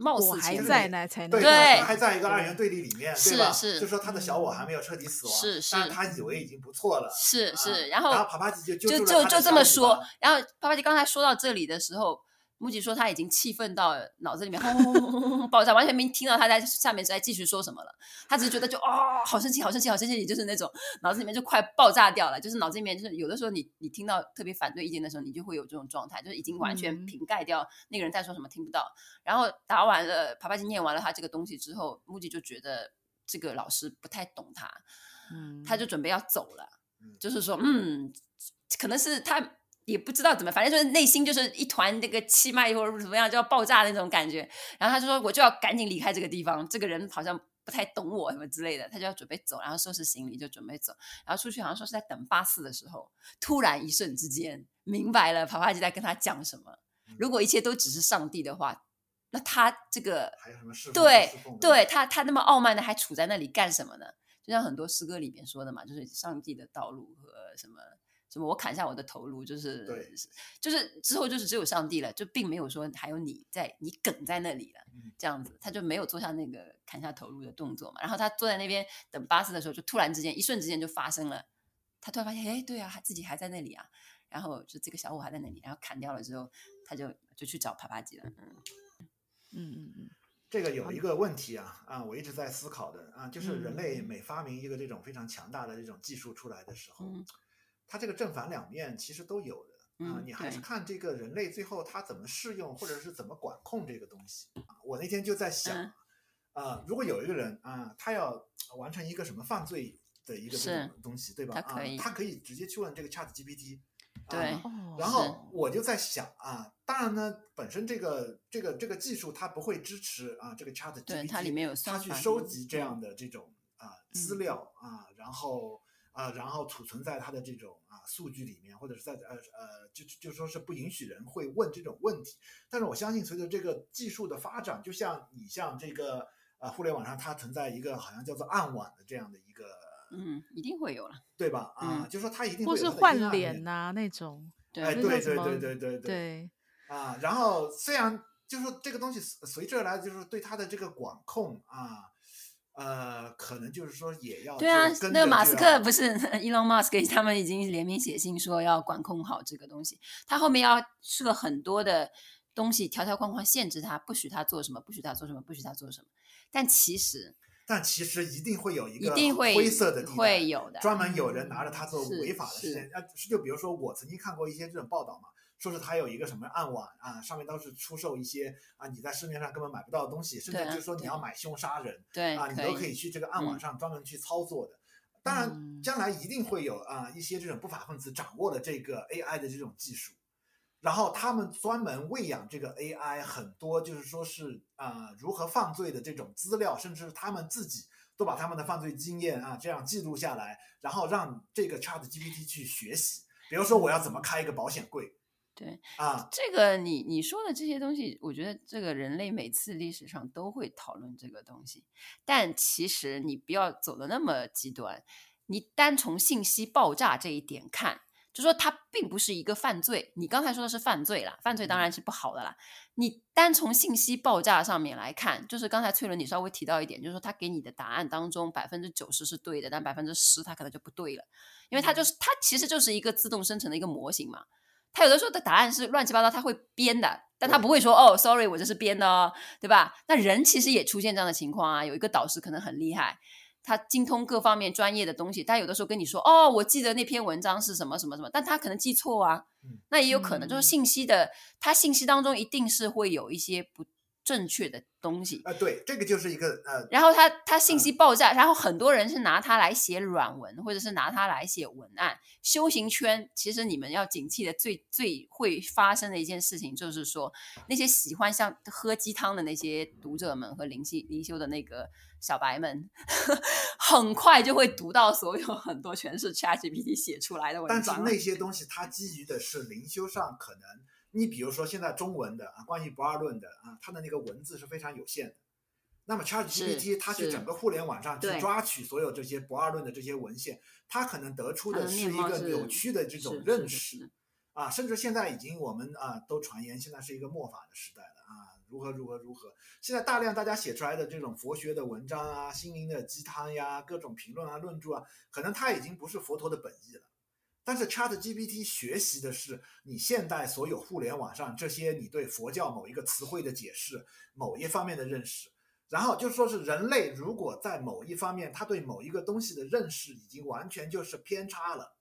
Speaker 2: 貌似
Speaker 1: 还在呢，才能
Speaker 3: 对，
Speaker 2: 对
Speaker 3: 他还在一个二元对立里面，对吧？
Speaker 2: 是是，
Speaker 3: 就说他的小我还没有彻底死亡，
Speaker 2: 是是，
Speaker 3: 但他以为已经不错了，
Speaker 2: 是是。
Speaker 3: 啊、
Speaker 2: 然后，
Speaker 3: 然后帕帕吉就
Speaker 2: 就
Speaker 3: 就
Speaker 2: 就这么说。然后帕帕吉刚才说到这里的时候。木吉说他已经气愤到脑子里面轰轰轰轰轰爆炸，完全没听到他在下面在继续说什么了。他只是觉得就哦，好生气，好生气，好生气，就是那种脑子里面就快爆炸掉了。就是脑子里面就是有的时候你你听到特别反对意见的时候，你就会有这种状态，就是已经完全瓶盖掉那个人在说什么听不到。然后答完了，帕帕金念完了他这个东西之后，木吉就觉得这个老师不太懂他，嗯，他就准备要走了，就是说嗯，可能是他。也不知道怎么，反正就是内心就是一团那个气脉或者怎么样就要爆炸的那种感觉。然后他就说：“我就要赶紧离开这个地方，这个人好像不太懂我什么之类的。”他就要准备走，然后收拾行李就准备走。然后出去好像说是在等巴士的时候，突然一瞬之间明白了，帕帕吉在跟他讲什么。如果一切都只是上帝的话，那他这个
Speaker 3: 还有什么事？
Speaker 2: 对对，他他那么傲慢的还处在那里干什么呢？就像很多诗歌里面说的嘛，就是上帝的道路和什么。什么？我砍下我的头颅，就是，
Speaker 3: 对，
Speaker 2: 就是之后就是只有上帝了，就并没有说还有你在，你梗在那里了，这样子，他就没有做下那个砍下头颅的动作嘛。然后他坐在那边等巴士的时候，就突然之间，一瞬之间就发生了，他突然发现，哎，对啊，他自己还在那里啊。然后就这个小伙还在那里，然后砍掉了之后，他就就去找帕帕吉了。嗯
Speaker 1: 嗯嗯嗯，
Speaker 3: 这个有一个问题啊啊，我一直在思考的啊，就是人类每发明一个这种非常强大的这种技术出来的时候。嗯它这个正反两面其实都有的啊，
Speaker 2: 嗯、
Speaker 3: 你还是看这个人类最后他怎么适用或者是怎么管控这个东西啊。我那天就在想，啊、
Speaker 2: 嗯
Speaker 3: 呃，如果有一个人啊，他要完成一个什么犯罪的一个这种东西，对吧？
Speaker 2: 他可以、
Speaker 3: 啊，他可以直接去问这个 Chat GPT。
Speaker 2: 对、
Speaker 3: 啊。然后我就在想啊，当然呢，本身这个这个这个技术它不会支持啊，这个 Chat GPT
Speaker 2: 它里面有
Speaker 3: 它去收集这样的这种啊资料、
Speaker 2: 嗯、
Speaker 3: 啊，然后。啊、呃，然后储存在它的这种啊数据里面，或者是在呃呃，就就说是不允许人会问这种问题。但是我相信，随着这个技术的发展，就像你像这个呃互联网上它存在一个好像叫做暗网的这样的一个，
Speaker 2: 嗯，一定会有了，
Speaker 3: 对吧？啊、
Speaker 2: 嗯，
Speaker 3: 就说它一定会有
Speaker 1: 或是换脸呐、啊、那种，
Speaker 3: 哎，对对对对对对
Speaker 1: 对
Speaker 3: 啊。然后虽然就是说这个东西随之而来，就是对它的这个管控啊。呃，可能就是说也要对啊，
Speaker 2: 那个马斯克不是 Elon Musk 他们已经联名写信说要管控好这个东西，他后面要设很多的东西，条条框框限制他，不许他做什么，不许他做什么，不许他做什么。但其实，
Speaker 3: 但其实一定会有一
Speaker 2: 个
Speaker 3: 灰色的地带，
Speaker 2: 会有的，
Speaker 3: 专门有人拿着它做违法的事情。
Speaker 2: 啊，
Speaker 3: 就比如说我曾经看过一些这种报道嘛。说是他有一个什么暗网啊，上面都是出售一些啊你在市面上根本买不到的东西，甚至就是说你要买凶杀人，
Speaker 2: 对
Speaker 3: 啊，你都可以去这个暗网上专门去操作的。当然，将来一定会有啊一些这种不法分子掌握了这个 AI 的这种技术，然后他们专门喂养这个 AI 很多就是说是啊如何犯罪的这种资料，甚至他们自己都把他们的犯罪经验啊这样记录下来，然后让这个 ChatGPT 去学习。比如说我要怎么开一个保险柜。
Speaker 2: 对
Speaker 3: 啊，
Speaker 2: 这个你你说的这些东西，我觉得这个人类每次历史上都会讨论这个东西，但其实你不要走的那么极端，你单从信息爆炸这一点看，就说它并不是一个犯罪。你刚才说的是犯罪啦，犯罪当然是不好的啦。你单从信息爆炸上面来看，就是刚才翠伦你稍微提到一点，就是说他给你的答案当中百分之九十是对的，但百分之十他可能就不对了，因为它就是它其实就是一个自动生成的一个模型嘛。他有的时候的答案是乱七八糟，他会编的，但他不会说哦，sorry，我这是编的哦，对吧？那人其实也出现这样的情况啊。有一个导师可能很厉害，他精通各方面专业的东西，但有的时候跟你说，哦，我记得那篇文章是什么什么什么，但他可能记错啊，那也有可能就是信息的，他信息当中一定是会有一些不。正确的东西
Speaker 3: 啊，对，这个就是一个呃，
Speaker 2: 然后他他信息爆炸，然后很多人是拿它来写软文，或者是拿它来写文案。修行圈其实你们要警惕的最最会发生的一件事情，就是说那些喜欢像喝鸡汤的那些读者们和灵修灵修的那个小白们，很快就会读到所有很多全是 ChatGPT 写出来的文章。
Speaker 3: 但是那些东西它基于的是灵修上可能。你比如说，现在中文的啊，关于不二论的啊，它的那个文字是非常有限的。那么 ChatGPT 它去整个互联网上去抓取所有这些不二论的这些文献，它可能得出的是一个扭曲的这种认识啊，甚至现在已经我们啊都传言现在是一个末法的时代了啊，如何如何如何。现在大量大家写出来的这种佛学的文章啊，心灵的鸡汤呀，各种评论啊、论著啊，可能它已经不是佛陀的本意了。但是 ChatGPT 学习的是你现代所有互联网上这些你对佛教某一个词汇的解释，某一方面的认识，然后就说是人类如果在某一方面他对某一个东西的认识已经完全就是偏差了，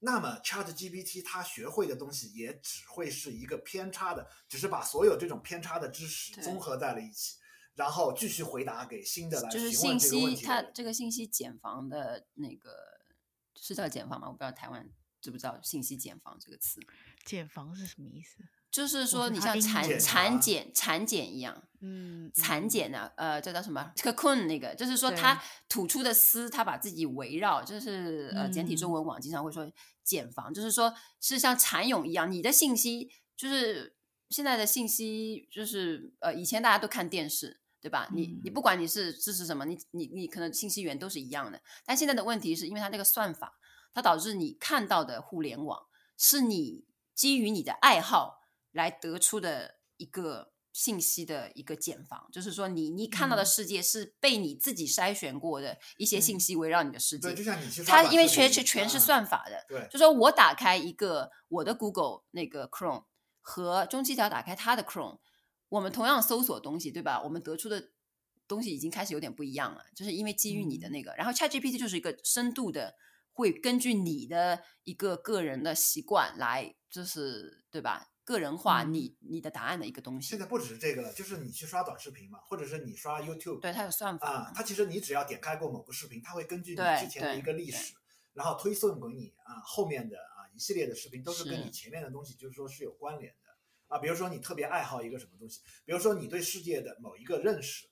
Speaker 3: 那么 ChatGPT 它学会的东西也只会是一个偏差的，只是把所有这种偏差的知识综合在了一起，然后继续回答给新的来询问这个问题。
Speaker 2: 就是信息，它这个信息茧房的那个。是叫茧房吗？我不知道台湾知不知道“信息茧房”这个词。
Speaker 1: 茧房是什么意思？
Speaker 2: 就是说你像产产茧产茧一样，嗯，产茧呢，呃，这叫什么？cocoon 那个，就是说它吐出的丝，它把自己围绕，就是呃，简体中文网经常会说茧房，就是说是像蚕蛹一样，你的信息就是现在的信息，就是呃，以前大家都看电视。对吧？你你不管你是支持什么，你你你可能信息源都是一样的。但现在的问题是因为它那个算法，它导致你看到的互联网是你基于你的爱好来得出的一个信息的一个茧房，就是说你你看到的世界是被你自己筛选过的一些信息围绕你的世界。
Speaker 3: 对，就像你
Speaker 2: 它因为全是全是算法的，
Speaker 3: 对，
Speaker 2: 就说我打开一个我的 Google 那个 Chrome 和中七条打开它的 Chrome。我们同样搜索东西，对吧？我们得出的东西已经开始有点不一样了，就是因为基于你的那个。嗯、然后 ChatGPT 就是一个深度的，会根据你的一个个人的习惯来，就是对吧？个人化你、嗯、你的答案的一个东西。
Speaker 3: 现在不只是这个了，就是你去刷短视频嘛，或者是你刷 YouTube，
Speaker 2: 对，它有算法
Speaker 3: 啊。它其实你只要点开过某个视频，它会根据你之前的一个历史，然后推送给你啊后面的啊一系列的视频都是跟你前面的东西就是说是有关联的。啊，比如说你特别爱好一个什么东西，比如说你对世界的某一个认识，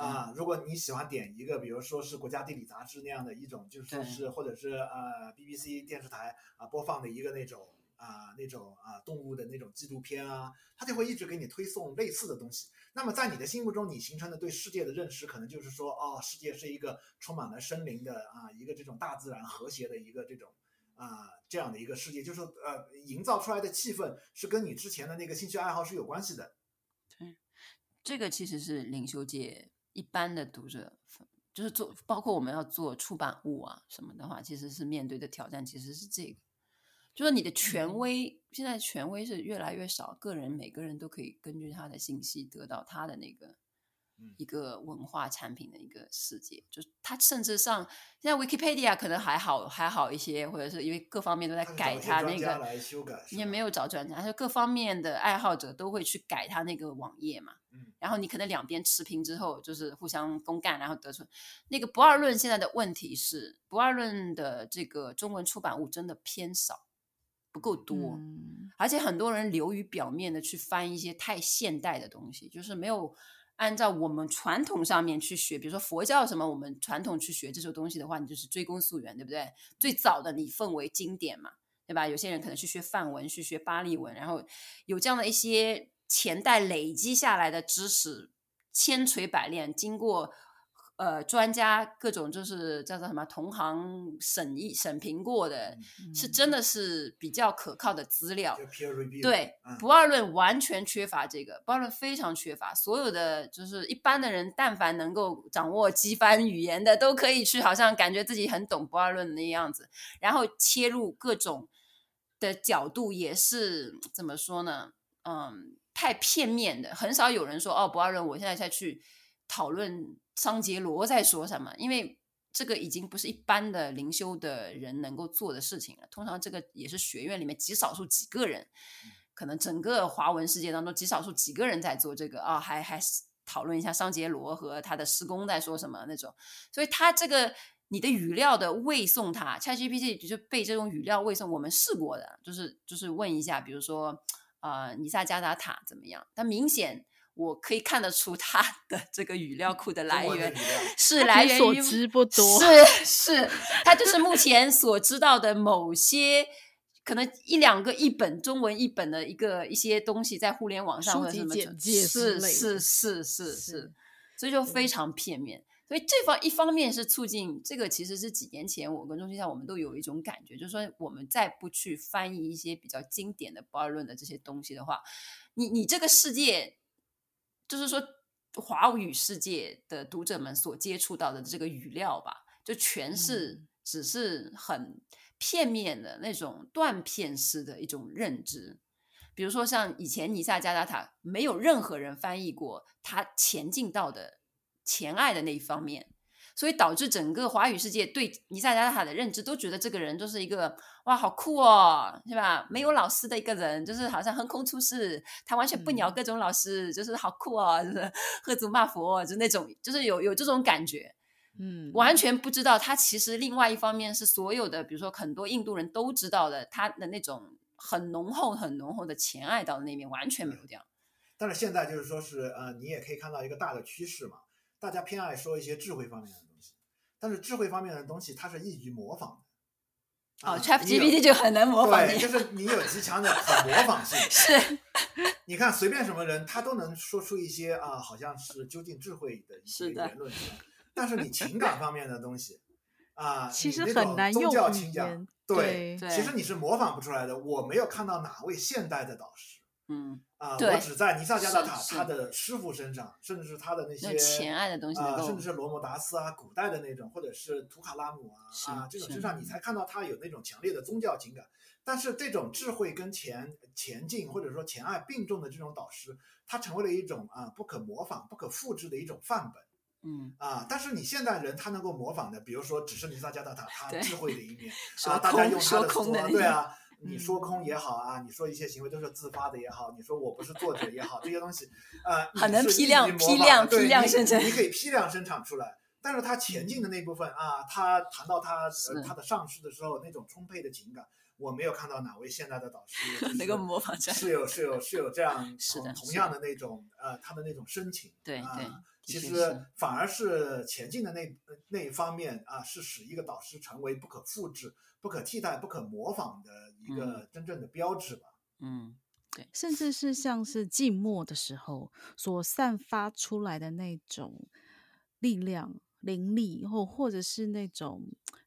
Speaker 3: 啊，如果你喜欢点一个，比如说是国家地理杂志那样的一种，就是是或者是呃 BBC 电视台啊播放的一个那种啊那种啊动物的那种纪录片啊，它就会一直给你推送类似的东西。那么在你的心目中，你形成的对世界的认识，可能就是说，哦，世界是一个充满了生灵的啊一个这种大自然和谐的一个这种。啊，这样的一个世界，就是呃，营造出来的气氛是跟你之前的那个兴趣爱好是有关系的。
Speaker 2: 对，这个其实是灵修界一般的读者，就是做，包括我们要做出版物啊什么的话，其实是面对的挑战，其实是这个，就是你的权威，嗯、现在权威是越来越少，个人每个人都可以根据他的信息得到他的那个。一个文化产品的一个世界，就是它甚至上现在 Wikipedia 可能还好还好一些，或者是因为各方面都在改它那个，你也没有找专家，就各方面的爱好者都会去改它那个网页嘛。嗯，然后你可能两边持平之后，就是互相公干，然后得出那个不二论。现在的问题是，不二论的这个中文出版物真的偏少，不够多，嗯，而且很多人流于表面的去翻一些太现代的东西，就是没有。按照我们传统上面去学，比如说佛教什么，我们传统去学这些东西的话，你就是追根溯源，对不对？最早的你奉为经典嘛，对吧？有些人可能去学梵文，去学巴利文，然后有这样的一些前代累积下来的知识，千锤百炼，经过。呃，专家各种就是叫做什么同行审议审评过的，嗯、是真的是比较可靠的资料。对，嗯、不二论完全缺乏这个，不二论非常缺乏。所有的就是一般的人，但凡能够掌握机翻语言的，都可以去，好像感觉自己很懂不二论的那样子，然后切入各种的角度，也是怎么说呢？嗯，太片面的，很少有人说哦，不二论，我现在再去讨论。桑杰罗在说什么？因为这个已经不是一般的灵修的人能够做的事情了。通常这个也是学院里面极少数几个人，可能整个华文世界当中极少数几个人在做这个啊，还还讨论一下桑杰罗和他的施工在说什么那种。所以他这个你的语料的喂送他，他 ChatGPT 就被这种语料喂送，我们试过的，就是就是问一下，比如说啊，尼萨加达塔怎么样？他明显。我可以看得出他 的这个语料库的来源是来源于
Speaker 1: 所知不多，
Speaker 2: 是是，它就是目前所知道的某些可能一两个一本中文一本的一个一些东西在互联网上或者什么
Speaker 1: 简介
Speaker 2: 是是是是是，所以就非常片面。所以这方一方面是促进这个，其实是几年前我跟钟欣夏我们都有一种感觉，就是说我们再不去翻译一些比较经典的博尔论的这些东西的话，你你这个世界。就是说，华语世界的读者们所接触到的这个语料吧，就全是只是很片面的那种断片式的一种认知。比如说，像以前尼萨加达塔，没有任何人翻译过他前进到的前爱的那一方面。所以导致整个华语世界对尼萨加达塔的认知都觉得这个人就是一个哇，好酷哦，是吧？没有老师的一个人，就是好像横空出世，他完全不鸟各种老师，嗯、就是好酷哦，就是 喝足骂佛，就那种，就是有有这种感觉，嗯，完全不知道他其实另外一方面是所有的，比如说很多印度人都知道的，他的那种很浓厚、很浓厚的前爱到的那面完全没有掉。
Speaker 3: 但是现在就是说是呃，你也可以看到一个大的趋势嘛。大家偏爱说一些智慧方面的东西，但是智慧方面的东西它是易于模仿的。
Speaker 2: 哦，ChatGPT 就很能模仿。
Speaker 3: 对，就是你有极强的可模仿性。
Speaker 2: 是，
Speaker 3: 你看随便什么人，他都能说出一些啊，好像是究竟智慧的一些言论出来。但是你情感方面的东西啊，
Speaker 1: 其实很难用。
Speaker 3: 宗教倾向，对，其实你是模仿不出来的。我没有看到哪位现代的导师。
Speaker 2: 嗯
Speaker 3: 啊，我只在尼萨加达塔他的师傅身上，甚至是他的那些
Speaker 2: 前爱的东西
Speaker 3: 啊，甚至是罗摩达斯啊，古代的那种，或者是图卡拉姆啊啊这种身上，你才看到他有那种强烈的宗教情感。但是这种智慧跟前前进或者说前爱并重的这种导师，他成为了一种啊不可模仿、不可复制的一种范本。
Speaker 2: 嗯
Speaker 3: 啊，但是你现代人他能够模仿的，比如说只是尼萨加达塔他智慧的一面啊，大家用他的说对啊。你说空也好啊，你说一些行为都是自发的也好，你说我不是作者也好，这些东西，呃，
Speaker 2: 很能批量批量批量生产，
Speaker 3: 你可以批量生产出来。但是他前进的那部分啊，他谈到他呃他的上市的时候那种充沛的情感，我没有看到哪位现代的导师
Speaker 2: 那个模仿出来，
Speaker 3: 是有是有是有这样 同同样的那种呃他的那种深情。
Speaker 2: 对对，
Speaker 3: 其实反而是前进的那那一方面啊，是使一个导师成为不可复制。不可替代、不可模仿的一个真正的标志吧。
Speaker 2: 嗯，对，
Speaker 1: 甚至是像是静默的时候所散发出来的那种力量、灵力，或或者是那种，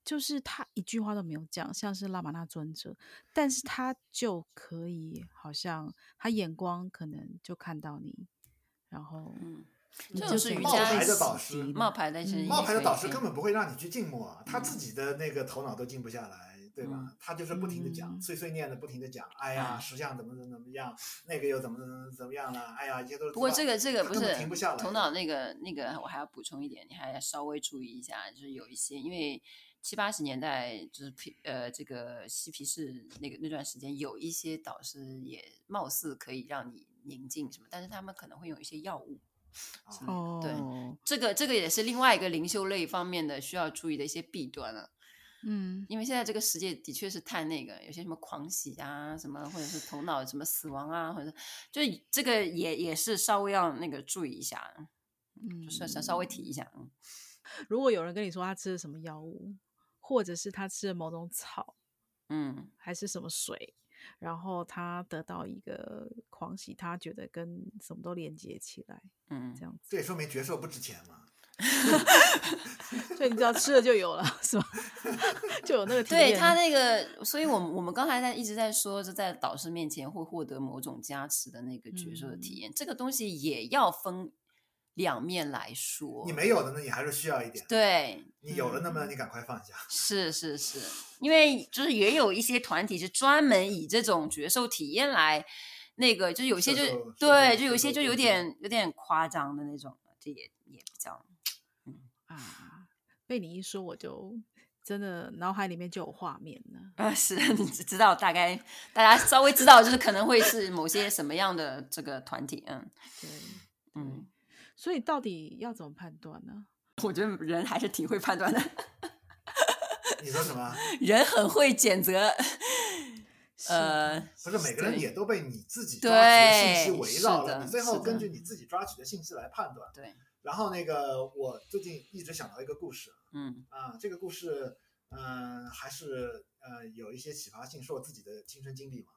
Speaker 1: 就是他一句话都没有讲，像是拉玛那尊者，但是他就可以，好像他眼光可能就看到你，然后，
Speaker 2: 嗯。
Speaker 3: 就，
Speaker 2: 就是
Speaker 3: 冒牌的导师，
Speaker 2: 冒牌的是
Speaker 3: 冒牌的导师根本不会让你去静默啊，他自己的那个头脑都静不下来，对吧？他就是不停的讲，碎碎念的不停的讲，哎呀，石像怎么怎么怎么样，那个又怎么怎么怎么样了，哎呀，一切都是。
Speaker 2: 不过这个这个不是
Speaker 3: 停不下来，
Speaker 2: 头脑那个那个，我还要补充一点，你还要稍微注意一下，就是有一些，因为七八十年代就是皮呃这个嬉皮士那个那段时间，有一些导师也貌似可以让你宁静什么，但是他们可能会用一些药物。
Speaker 1: 哦，
Speaker 2: 对，这个这个也是另外一个灵修类方面的需要注意的一些弊端了。
Speaker 1: 嗯，
Speaker 2: 因为现在这个世界的确是太那个，有些什么狂喜啊，什么或者是头脑什么死亡啊，或者就这个也也是稍微要那个注意一下，嗯，就是想稍微提一下。嗯，
Speaker 1: 如果有人跟你说他吃了什么药物，或者是他吃了某种草，
Speaker 2: 嗯，
Speaker 1: 还是什么水。然后他得到一个狂喜，他觉得跟什么都连接起来，
Speaker 2: 嗯，
Speaker 1: 这样子。
Speaker 3: 这也说明角色不值钱嘛。
Speaker 1: 所以你知道吃了就有了，是吧？就有那个体验。
Speaker 2: 对他那个，所以我们我们刚才在一直在说，就在导师面前会获得某种加持的那个角色的体验，嗯，这个东西也要分。两面来说，
Speaker 3: 你没有的呢，你还是需要一点。
Speaker 2: 对，
Speaker 3: 你有了，那么你赶快放下。
Speaker 2: 是是是，因为就是也有一些团体是专门以这种角色体验来，那个就是有些就对，就有些就有点有点夸张的那种，这也也比较，嗯
Speaker 1: 啊。被你一说，我就真的脑海里面就有画面了。
Speaker 2: 啊，是 你知道大概大家稍微知道，就是可能会是某些什么样的这个团体，嗯，
Speaker 1: 对，
Speaker 2: 嗯，
Speaker 1: 所以到底要怎么判断呢？
Speaker 2: 我觉得人还是挺会判断的。
Speaker 3: 你说什么？
Speaker 2: 人很会谴责。呃，
Speaker 3: 不是每个人也都被你自己抓取的信息围绕了，你最后根据你自己抓取的信息来判断。
Speaker 2: 对。
Speaker 3: 然后那个，我最近一直想到一个故事，
Speaker 2: 嗯
Speaker 3: 啊，这个故事，嗯、呃，还是呃有一些启发性，是我自己的亲身经历嘛，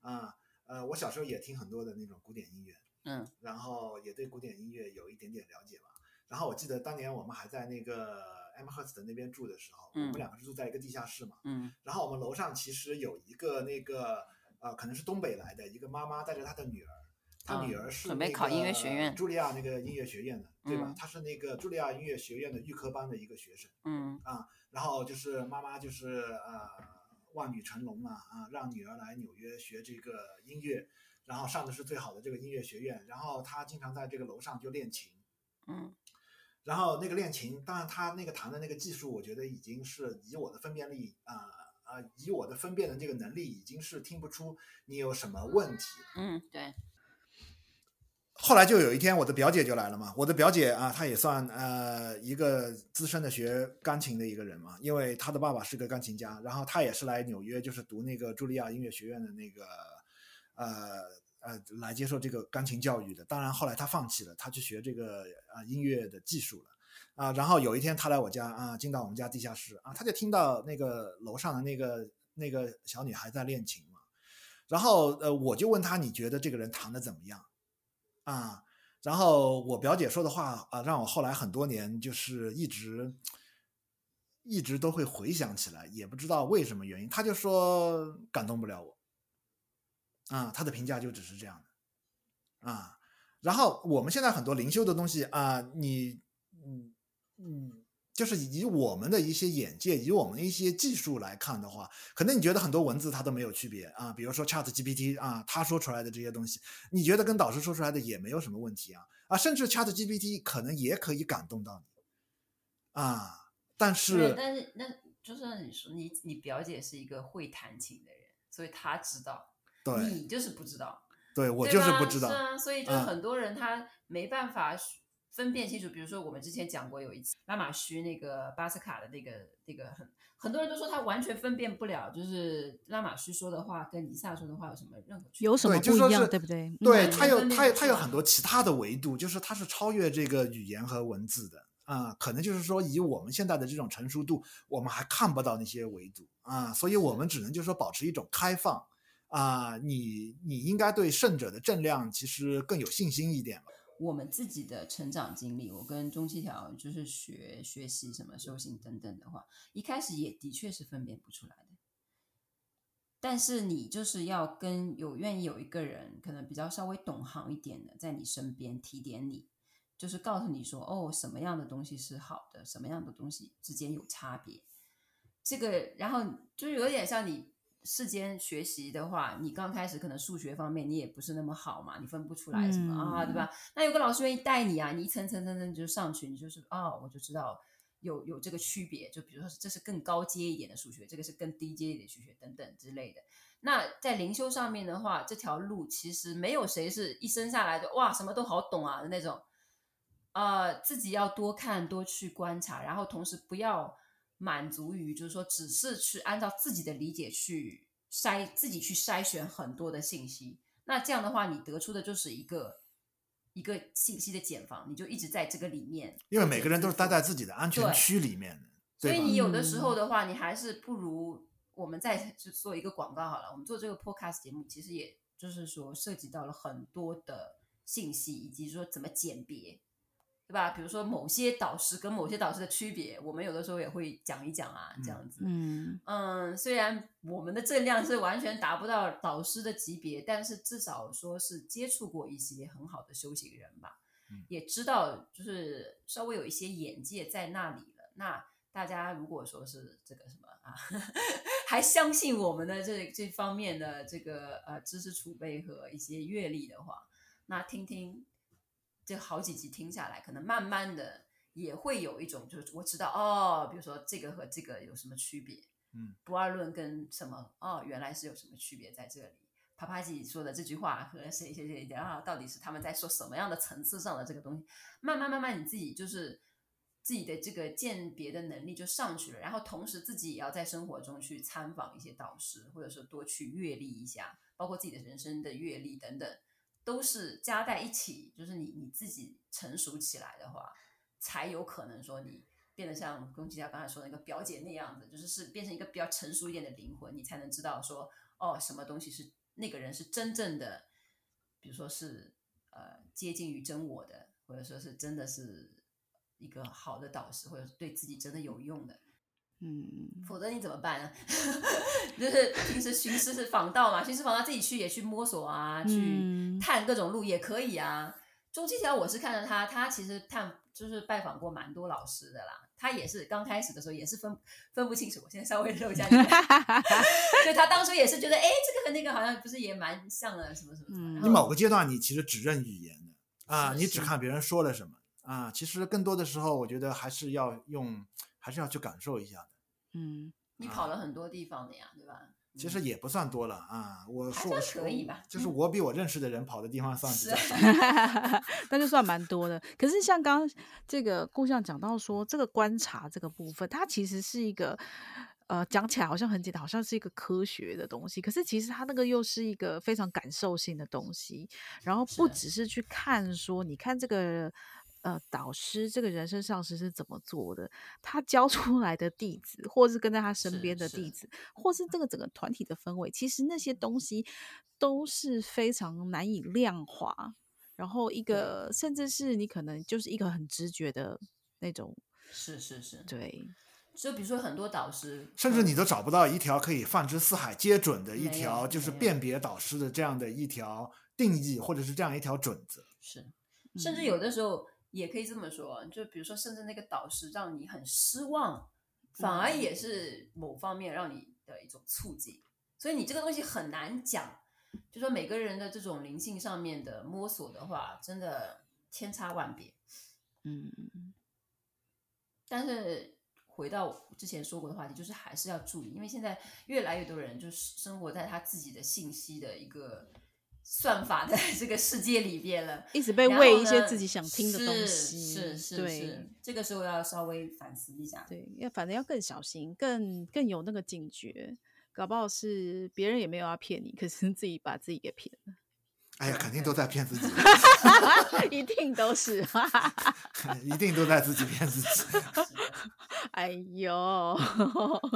Speaker 3: 啊，呃，我小时候也听很多的那种古典音乐，
Speaker 2: 嗯，
Speaker 3: 然后也对古典音乐有一点点了解嘛。然后我记得当年我们还在那个 Amherst 那边住的时候，
Speaker 2: 嗯、
Speaker 3: 我们两个是住在一个地下室嘛，
Speaker 2: 嗯，
Speaker 3: 然后我们楼上其实有一个那个呃，可能是东北来的一个妈妈带着她的女儿。他女儿是那个
Speaker 2: 准备考音乐学院，
Speaker 3: 茱莉亚那个音乐学院的，对吧？
Speaker 2: 嗯、
Speaker 3: 她是那个茱莉亚音乐学院的预科班的一个学生。
Speaker 2: 嗯
Speaker 3: 啊，然后就是妈妈就是呃望女成龙嘛啊，让女儿来纽约学这个音乐，然后上的是最好的这个音乐学院，然后她经常在这个楼上就练琴。
Speaker 2: 嗯，
Speaker 3: 然后那个练琴，当然她那个弹的那个技术，我觉得已经是以我的分辨力啊以我的分辨的这个能力，已经是听不出你有什么问题。
Speaker 2: 嗯，对。
Speaker 3: 后来就有一天，我的表姐就来了嘛。我的表姐啊，她也算呃一个资深的学钢琴的一个人嘛，因为她的爸爸是个钢琴家，然后她也是来纽约，就是读那个茱莉亚音乐学院的那个呃呃来接受这个钢琴教育的。当然后来她放弃了，她去学这个啊音乐的技术了啊。然后有一天她来我家啊，进到我们家地下室啊，她就听到那个楼上的那个那个小女孩在练琴嘛。然后呃，我就问她，你觉得这个人弹的怎么样？啊，然后我表姐说的话啊，让我后来很多年就是一直一直都会回想起来，也不知道为什么原因，她就说感动不了我。啊，她的评价就只是这样的。啊，然后我们现在很多灵修的东西啊，你嗯嗯。就是以我们的一些眼界，以我们的一些技术来看的话，可能你觉得很多文字它都没有区别啊。比如说 Chat GPT 啊，他说出来的这些东西，你觉得跟导师说出来的也没有什么问题啊啊，甚至 Chat GPT 可能也可以感动到你啊。但是，
Speaker 2: 但是那就是你说你你表姐是一个会弹琴的人，所以她知道，
Speaker 3: 对，
Speaker 2: 你就是不知道，
Speaker 3: 对我就是不知道，
Speaker 2: 是啊，所以就是很多人他没办法。分辨清楚，比如说我们之前讲过有一期拉玛须那个巴斯卡的那个那个很很多人都说他完全分辨不了，就是拉玛须说的话跟尼撒说的话有什么任何区别？
Speaker 1: 有什么不一样，对不对？
Speaker 3: 对，他有他他有很多其他的维度，就是他是超越这个语言和文字的啊，可能就是说以我们现在的这种成熟度，我们还看不到那些维度啊，所以我们只能就是说保持一种开放啊，你你应该对胜者的正量其实更有信心一点。
Speaker 2: 我们自己的成长经历，我跟钟七条就是学学习什么修行等等的话，一开始也的确是分辨不出来的。但是你就是要跟有愿意有一个人，可能比较稍微懂行一点的，在你身边提点你，就是告诉你说，哦，什么样的东西是好的，什么样的东西之间有差别。这个，然后就有点像你。世间学习的话，你刚开始可能数学方面你也不是那么好嘛，你分不出来什么、嗯、啊，对吧？那有个老师愿意带你啊，你一层层层层就上去，你就是啊、哦，我就知道有有这个区别。就比如说，这是更高阶一点的数学，这个是更低阶一点的数学等等之类的。那在灵修上面的话，这条路其实没有谁是一生下来就哇什么都好懂啊的那种。呃，自己要多看多去观察，然后同时不要。满足于就是说，只是去按照自己的理解去筛，自己去筛选很多的信息。那这样的话，你得出的就是一个一个信息的茧房，你就一直在这个里面。因为每个人都是待在自己的安全区里面的，所以你有的时候的话，你还是不如我们再做一个广告好了。我们做这个 podcast 节目，其实也就是说涉及到了很多的信息，以及说怎么鉴别。对吧？比如说某些导师跟某些导师的区别，我们有的时候也会讲一讲啊，这样子。嗯嗯，虽然我们的正量是完全达不到导师的级别，但是至少说是接触过一些很好的修行人吧，嗯、也知道就是稍微有一些眼界在那里了。那大家如果说是这个什么啊，还相信我们的这这方面的这个呃知识储备和一些阅历的话，那听听。这好几集听下来，可能慢慢的也会有一种就是我知道哦，比如说这个和这个有什么区别，
Speaker 3: 嗯，
Speaker 2: 不二论跟什么哦，原来是有什么区别在这里。帕帕吉说的这句话和谁谁谁然后到底是他们在说什么样的层次上的这个东西，慢慢慢慢你自己就是自己的这个鉴别的能力就上去了，然后同时自己也要在生活中去参访一些导师，或者说多去阅历一下，包括自己的人生的阅历等等，都是加在一起，就是你你自己成熟起来的话，才有可能说你变得像宫崎骏刚才说的那个表姐那样子，就是是变成一个比较成熟一点的灵魂，你才能知道说哦，什么东西是。那个人是真正的，比如说是呃接近于真我的，或者说是真的是一个好的导师，或者对自己真的有用的，
Speaker 1: 嗯，
Speaker 2: 否则你怎么办呢？就是平时寻师是访道嘛，寻师访道自己去也去摸索啊，去探各种路也可以啊。中七条我是看着他，他其实探就是拜访过蛮多老师的啦。他也是刚开始的时候也是分分不清楚，我现在稍微露一下脸，就他当初也是觉得，哎，这个和那个好像不是也蛮像的，什么什么什么。
Speaker 3: 你某个阶段你其实只认语言的啊，你只看别人说了什么啊，其实更多的时候我觉得还是要用，还是要去感受一下的。
Speaker 1: 嗯，
Speaker 2: 你跑了很多地方的呀，对吧？
Speaker 3: 其实也不算多了啊，我
Speaker 2: 说可以吧，
Speaker 3: 就是我比我认识的人跑的地方算比较少，
Speaker 1: 那就算蛮多的。可是像刚刚这个顾相讲到说，这个观察这个部分，它其实是一个呃讲起来好像很简单，好像是一个科学的东西。可是其实它那个又是一个非常感受性的东西，然后不只是去看说，你看这个。呃，导师这个人生上师是怎么做的？他教出来的弟子，或是跟在他身边的弟子，是是或是这个整个团体的氛围，其实那些东西都是非常难以量化。然后一个，甚至是你可能就是一个很直觉的那种，
Speaker 2: 是是是，
Speaker 1: 对。
Speaker 2: 就比如说很多导师，
Speaker 3: 甚至你都找不到一条可以放之四海皆准的一条，就是辨别导师的这样的一条定义，或者是这样一条准则。
Speaker 2: 是，甚至有的时候。也可以这么说，就比如说，甚至那个导师让你很失望，反而也是某方面让你的一种促进。所以你这个东西很难讲，就说每个人的这种灵性上面的摸索的话，真的千差万别。
Speaker 1: 嗯，
Speaker 2: 但是回到之前说过的话题，就是还是要注意，因为现在越来越多人就是生活在他自己的信息的一个。算法的这个世界里边了，
Speaker 1: 一直被喂一些自己想听的东西，
Speaker 2: 是是
Speaker 1: 对
Speaker 2: 是，这个时候要稍微反思一下，
Speaker 1: 对，要反正要更小心，更更有那个警觉，搞不好是别人也没有要骗你，可是自己把自己给骗了。
Speaker 3: 哎呀，肯定都在骗自己，
Speaker 1: 一定都是，
Speaker 3: 一定都在自己骗自己。
Speaker 1: 哎呦，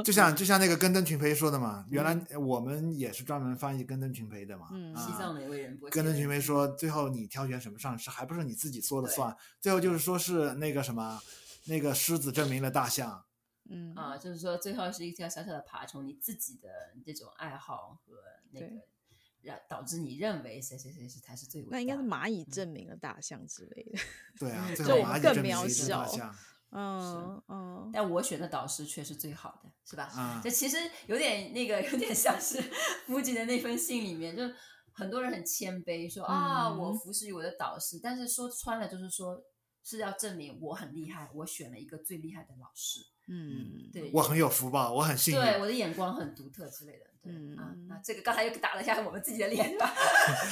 Speaker 3: 就像就像那个根登群培说的嘛，原来我们也是专门翻译根登群培的嘛。
Speaker 2: 嗯，西藏哪位人？
Speaker 3: 根登群培说，最后你挑选什么上师，还不是你自己说了算？最后就是说是那个什么，那个狮子证明了大象。
Speaker 2: 嗯啊，就是说最后是一条小小的爬虫，你自己的这种爱好和那个。让导致你认为谁谁谁是才是最伟大的？
Speaker 1: 那应该是蚂蚁证明了大象之类的。
Speaker 3: 对啊，
Speaker 1: 就
Speaker 3: 蚂蚁
Speaker 1: 更渺小。
Speaker 2: 嗯嗯。但我选的导师却是最好的，是吧？这其实有点那个，有点像是木槿的那封信里面，就很多人很谦卑说、嗯、啊，我服侍于我的导师，但是说穿了就是说是要证明我很厉害，我选了一个最厉害的老师。
Speaker 1: 嗯，
Speaker 2: 对。
Speaker 3: 我很有福报，我很幸运。
Speaker 2: 对，我的眼光很独特之类的。嗯啊，那这个刚才又打了一下我们自己的脸，是吧？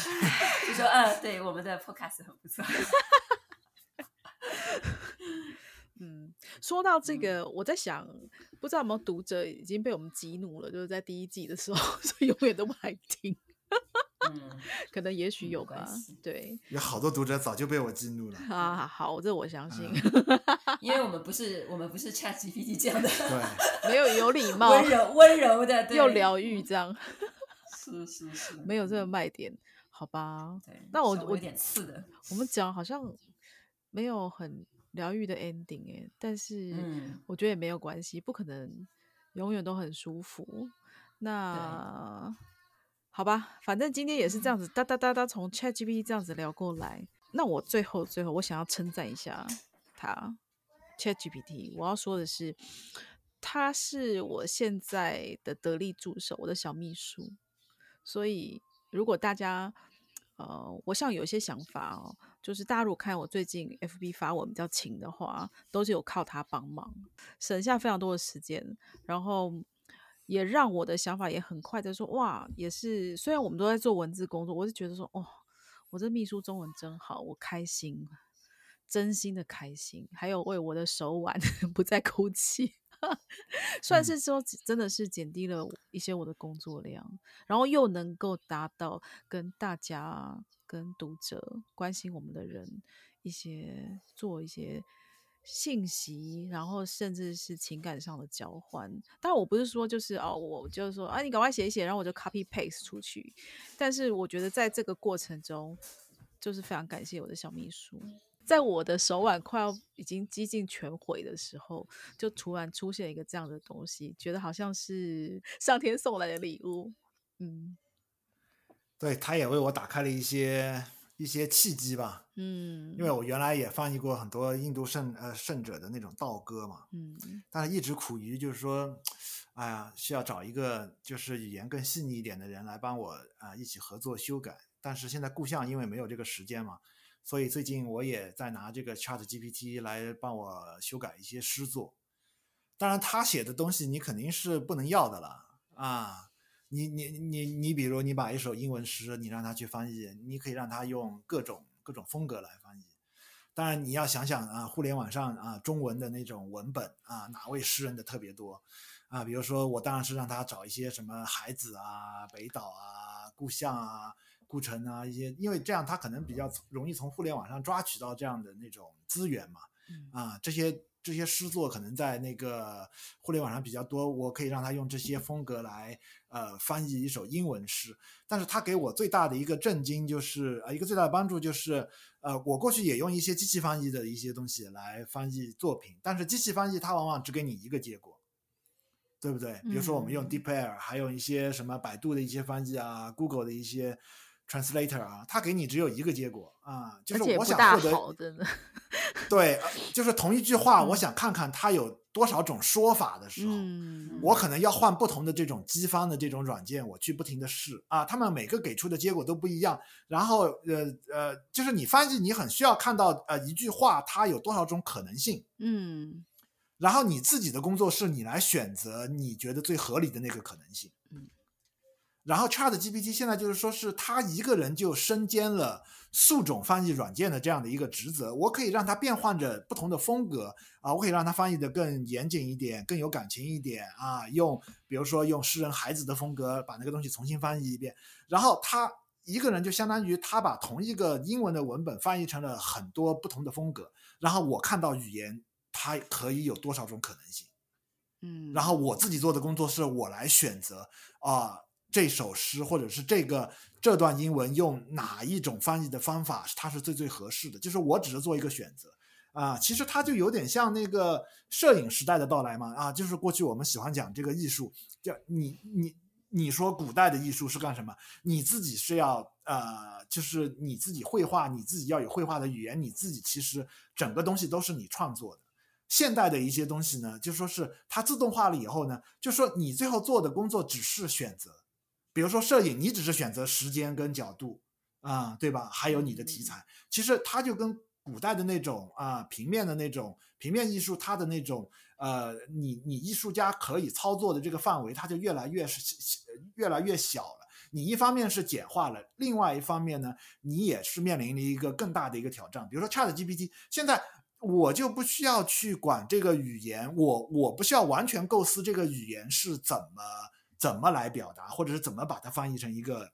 Speaker 2: 就说嗯，对，我们的 podcast 很不错。
Speaker 1: 嗯，说到这个，嗯、我在想，不知道有没有读者已经被我们激怒了，就是在第一季的时候，所以永远都不爱听。
Speaker 2: 嗯，
Speaker 1: 可能也许有吧。对，
Speaker 3: 有好多读者早就被我激怒了。
Speaker 1: 啊，好，这我相信。
Speaker 2: 嗯、因为我们不是我们不是 ChatGPT 这样的，
Speaker 3: 对，
Speaker 1: 没有有礼貌、
Speaker 2: 温柔温柔的，
Speaker 1: 又疗愈这样。
Speaker 2: 是是是，
Speaker 1: 没有这个卖点，好吧？
Speaker 2: 对，
Speaker 1: 那我
Speaker 2: 我有点刺的。
Speaker 1: 我们讲好像没有很疗愈的 ending 哎，但是我觉得也没有关系，不可能永远都很舒服。那。好吧，反正今天也是这样子，哒哒哒哒从 ChatGPT 这样子聊过来。那我最后最后，我想要称赞一下他 ChatGPT。我要说的是，他是我现在的得力助手，我的小秘书。所以，如果大家呃，我像有一些想法哦，就是大家如果看我最近 FB 发文比较勤的话，都是有靠他帮忙，省下非常多的时间，然后也让我的想法也很快的说，哇，也是虽然我们都在做文字工作，我是觉得说，哦，我这秘书中文真好，我开心，真心的开心，还有为我的手腕 不再哭泣。算是说，真的是减低了一些我的工作量，嗯、然后又能够达到跟大家、跟读者关心我们的人一些做一些信息，然后甚至是情感上的交换。但我不是说就是哦，我就是说啊，你赶快写一写，然后我就 copy paste 出去。但是我觉得在这个过程中，就是非常感谢我的小秘书。在我的手腕快要已经几近全毁的时候，就突然出现一个这样的东西，觉得好像是 上天送来的礼物。嗯，
Speaker 3: 对，他也为我打开了一些一些契机吧。嗯，因为我原来也翻译过很多印度圣呃圣者的那种道歌嘛。嗯，但是一直苦于就是说，哎呀，需要找一个就是语言更细腻一点的人来帮我啊、呃、一起合作修改。但是现在故乡因为没有这个时间嘛。所以最近我也在拿这个 ChatGPT 来帮我修改一些诗作，当然他写的东西你肯定是不能要的了啊！你你你你比如你把一首英文诗，你让他去翻译，你可以让他用各种各种风格来翻译。当然你要想想啊，互联网上啊中文的那种文本啊，哪位诗人的特别多啊？比如说我当然是让他找一些什么海子啊、北岛啊、故乡啊。顾城啊，一些，因为这样他可能比较容易从互联网上抓取到这样的那种资源嘛，啊，这些这些诗作可能在那个互联网上比较多，我可以让他用这些风格来呃翻译一首英文诗。但是他给我最大的一个震惊就是呃一个最大的帮助就是呃我过去也用一些机器翻译的一些东西来翻译作品，但是机器翻译它往往只给你一个结果，对不对？比如说我们用 DeepL，还有一些什么百度的一些翻译啊，Google 的一些。Translator 啊，它给你只有一个结果啊，就是我想获得，对，就是同一句话，我想看看它有多少种说法的时候，嗯、我可能要换不同的这种机翻的这种软件，我去不停的试。啊，他们每个给出的结果都不一样，然后呃呃，就是你翻译，你很需要看到呃一句话它有多少种可能性，嗯，然后你自己的工作是你来选择你觉得最合理的那个可能性，嗯。然后 ChatGPT 现在就是说，是他一个人就身兼了数种翻译软件的这样的一个职责。我可以让他变换着不同的风格啊，我可以让他翻译的更严谨一点，更有感情一点啊。用比如说用诗人孩子的风格把那个东西重新翻译一遍。然后他一个人就相当于他把同一个英文的文本翻译成了很多不同的风格。然后我看到语言它可以有多少种可能性，嗯。然后我自己做的工作是我来选择啊。这首诗或者是这个这段英文用哪一种翻译的方法，它是最最合适的。就是我只是做一个选择啊，其实它就有点像那个摄影时代的到来嘛啊，就是过去我们喜欢讲这个艺术，叫你你你说古代的艺术是干什么？你自己是要呃，就是你自己绘画，你自己要有绘画的语言，你自己其实整个东西都是你创作的。现代的一些东西呢，就说是它自动化了以后呢，就说你最后做的工作只是选择。比如说摄影，你只是选择时间跟角度，啊、呃，对吧？还有你的题材，其实它就跟古代的那种啊、呃、平面的那种平面艺术，它的那种呃，你你艺术家可以操作的这个范围，它就越来越是越来越小了。你一方面是简化了，另外一方面呢，你也是面临了一个更大的一个挑战。比如说 ChatGPT，现在我就不需要去管这个语言，我我不需要完全构思这个语言是怎么。怎么来表达，或者是怎么把它翻译成一个，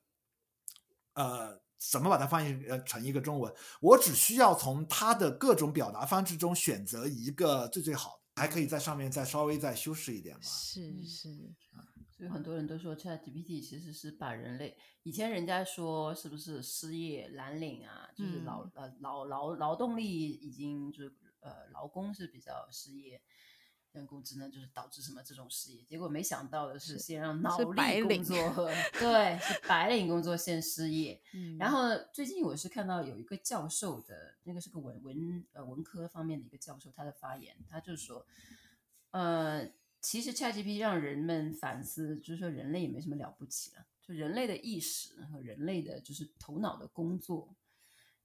Speaker 3: 呃，怎么把它翻译成一个中文？我只需要从它的各种表达方式中选择一个最最好的，还可以在上面再稍微再修饰一点嘛。
Speaker 1: 是是，
Speaker 2: 所以很多人都说 ChatGPT 其实是把人类以前人家说是不是失业蓝领啊，就是劳、嗯、呃劳劳劳动力已经就是呃劳工是比较失业。人工智能就是导致什么这种失业，结果没想到的是，先让脑力工作，对，是白领工作先失业。嗯，然后最近我是看到有一个教授的，那个是个文文呃文科方面的一个教授，他的发言，他就说，呃，其实 ChatGPT 让人们反思，就是说人类也没什么了不起了。就人类的意识和人类的就是头脑的工作，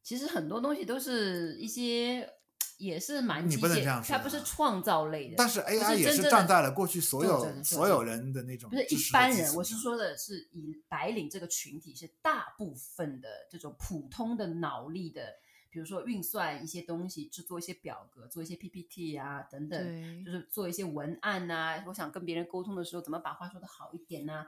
Speaker 2: 其实很多东西都是一些也是蛮机械，它不是创造类的。
Speaker 3: 但是 AI 也是站在了过去所有所有人的那种
Speaker 2: 不是一般人，我是说的是以白领这个群体是大部分的这种普通的脑力的。比如说运算一些东西，制作一些表格，做一些 PPT 啊等等，就是做一些文案啊。我想跟别人沟通的时候，怎么把话说的好一点呢、啊？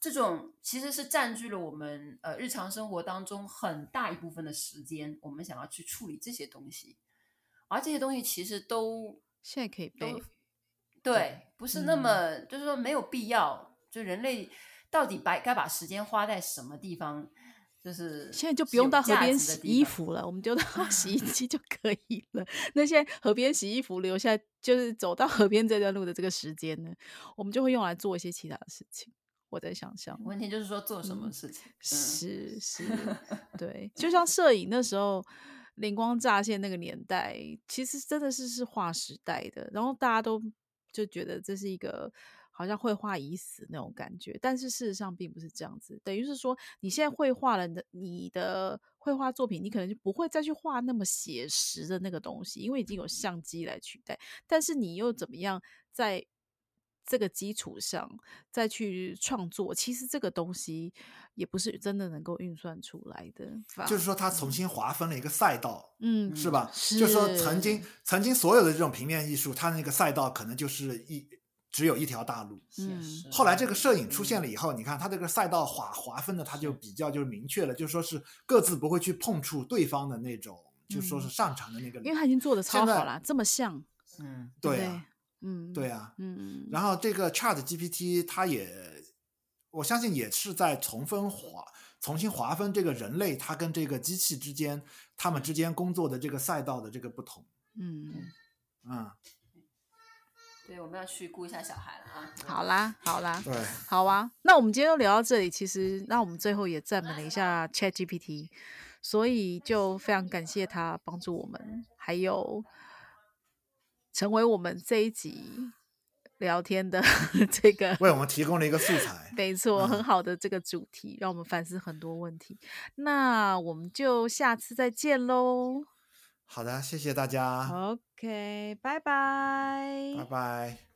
Speaker 2: 这种其实是占据了我们呃日常生活当中很大一部分的时间。我们想要去处理这些东西，而这些东西其实都
Speaker 1: 现在可以背，
Speaker 2: 对，对，不是那么、嗯、就是说没有必要。就人类到底把该把时间花在什么地方？就是
Speaker 1: 现在就不用到河边洗衣服了，我们丢到洗衣机就 可以了。那现在河边洗衣服留下，就是走到河边这段路的这个时间呢，我们就会用来做一些其他的事情。我在想象，
Speaker 2: 问题就是说做什么事情？嗯、
Speaker 1: 是是，对，就像摄影那时候灵光乍现那个年代，其实真的是是划时代的。然后大家都就觉得这是一个。好像绘画已死那种感觉，但是事实上并不是这样子。等于是说，你现在绘画了的你的绘画作品，你可能就不会再去画那么写实的那个东西，因为已经有相机来取代。但是你又怎么样在这个基础上再去创作？其实这个东西也不是真的能够运算出来的。
Speaker 3: 就是说，它重新划分了一个赛道，
Speaker 1: 嗯，
Speaker 3: 是吧？
Speaker 1: 是。
Speaker 3: 就是说，曾经曾经所有的这种平面艺术，它那个赛道可能就是一。只有一条大路。
Speaker 2: 嗯，
Speaker 3: 后来这个摄影出现了以后，你看它这个赛道划划分的，它就比较就是明确了，就是说是各自不会去碰触对方的那种，就说是擅长的那个。
Speaker 1: 因为他已经做的超好了，这么像。
Speaker 2: 嗯，
Speaker 3: 对啊，
Speaker 1: 嗯，
Speaker 3: 对啊，
Speaker 1: 嗯。
Speaker 3: 然后这个 Chat GPT 它也，我相信也是在重分划、重新划分这个人类它跟这个机器之间，他们之间工作的这个赛道的这个不同。
Speaker 1: 嗯
Speaker 3: 嗯。
Speaker 2: 对，我们要去顾一下小孩了啊！
Speaker 1: 好啦，好啦，
Speaker 3: 对，
Speaker 1: 好啊。那我们今天就聊到这里。其实，那我们最后也赞美了一下 ChatGPT，所以就非常感谢他帮助我们，还有成为我们这一集聊天的 这个，
Speaker 3: 为我们提供了一个素材。
Speaker 1: 没错，很好的这个主题，嗯，让我们反思很多问题。那我们就下次再见喽。
Speaker 3: 好的，谢谢大家。
Speaker 1: OK，拜拜。
Speaker 3: 拜拜。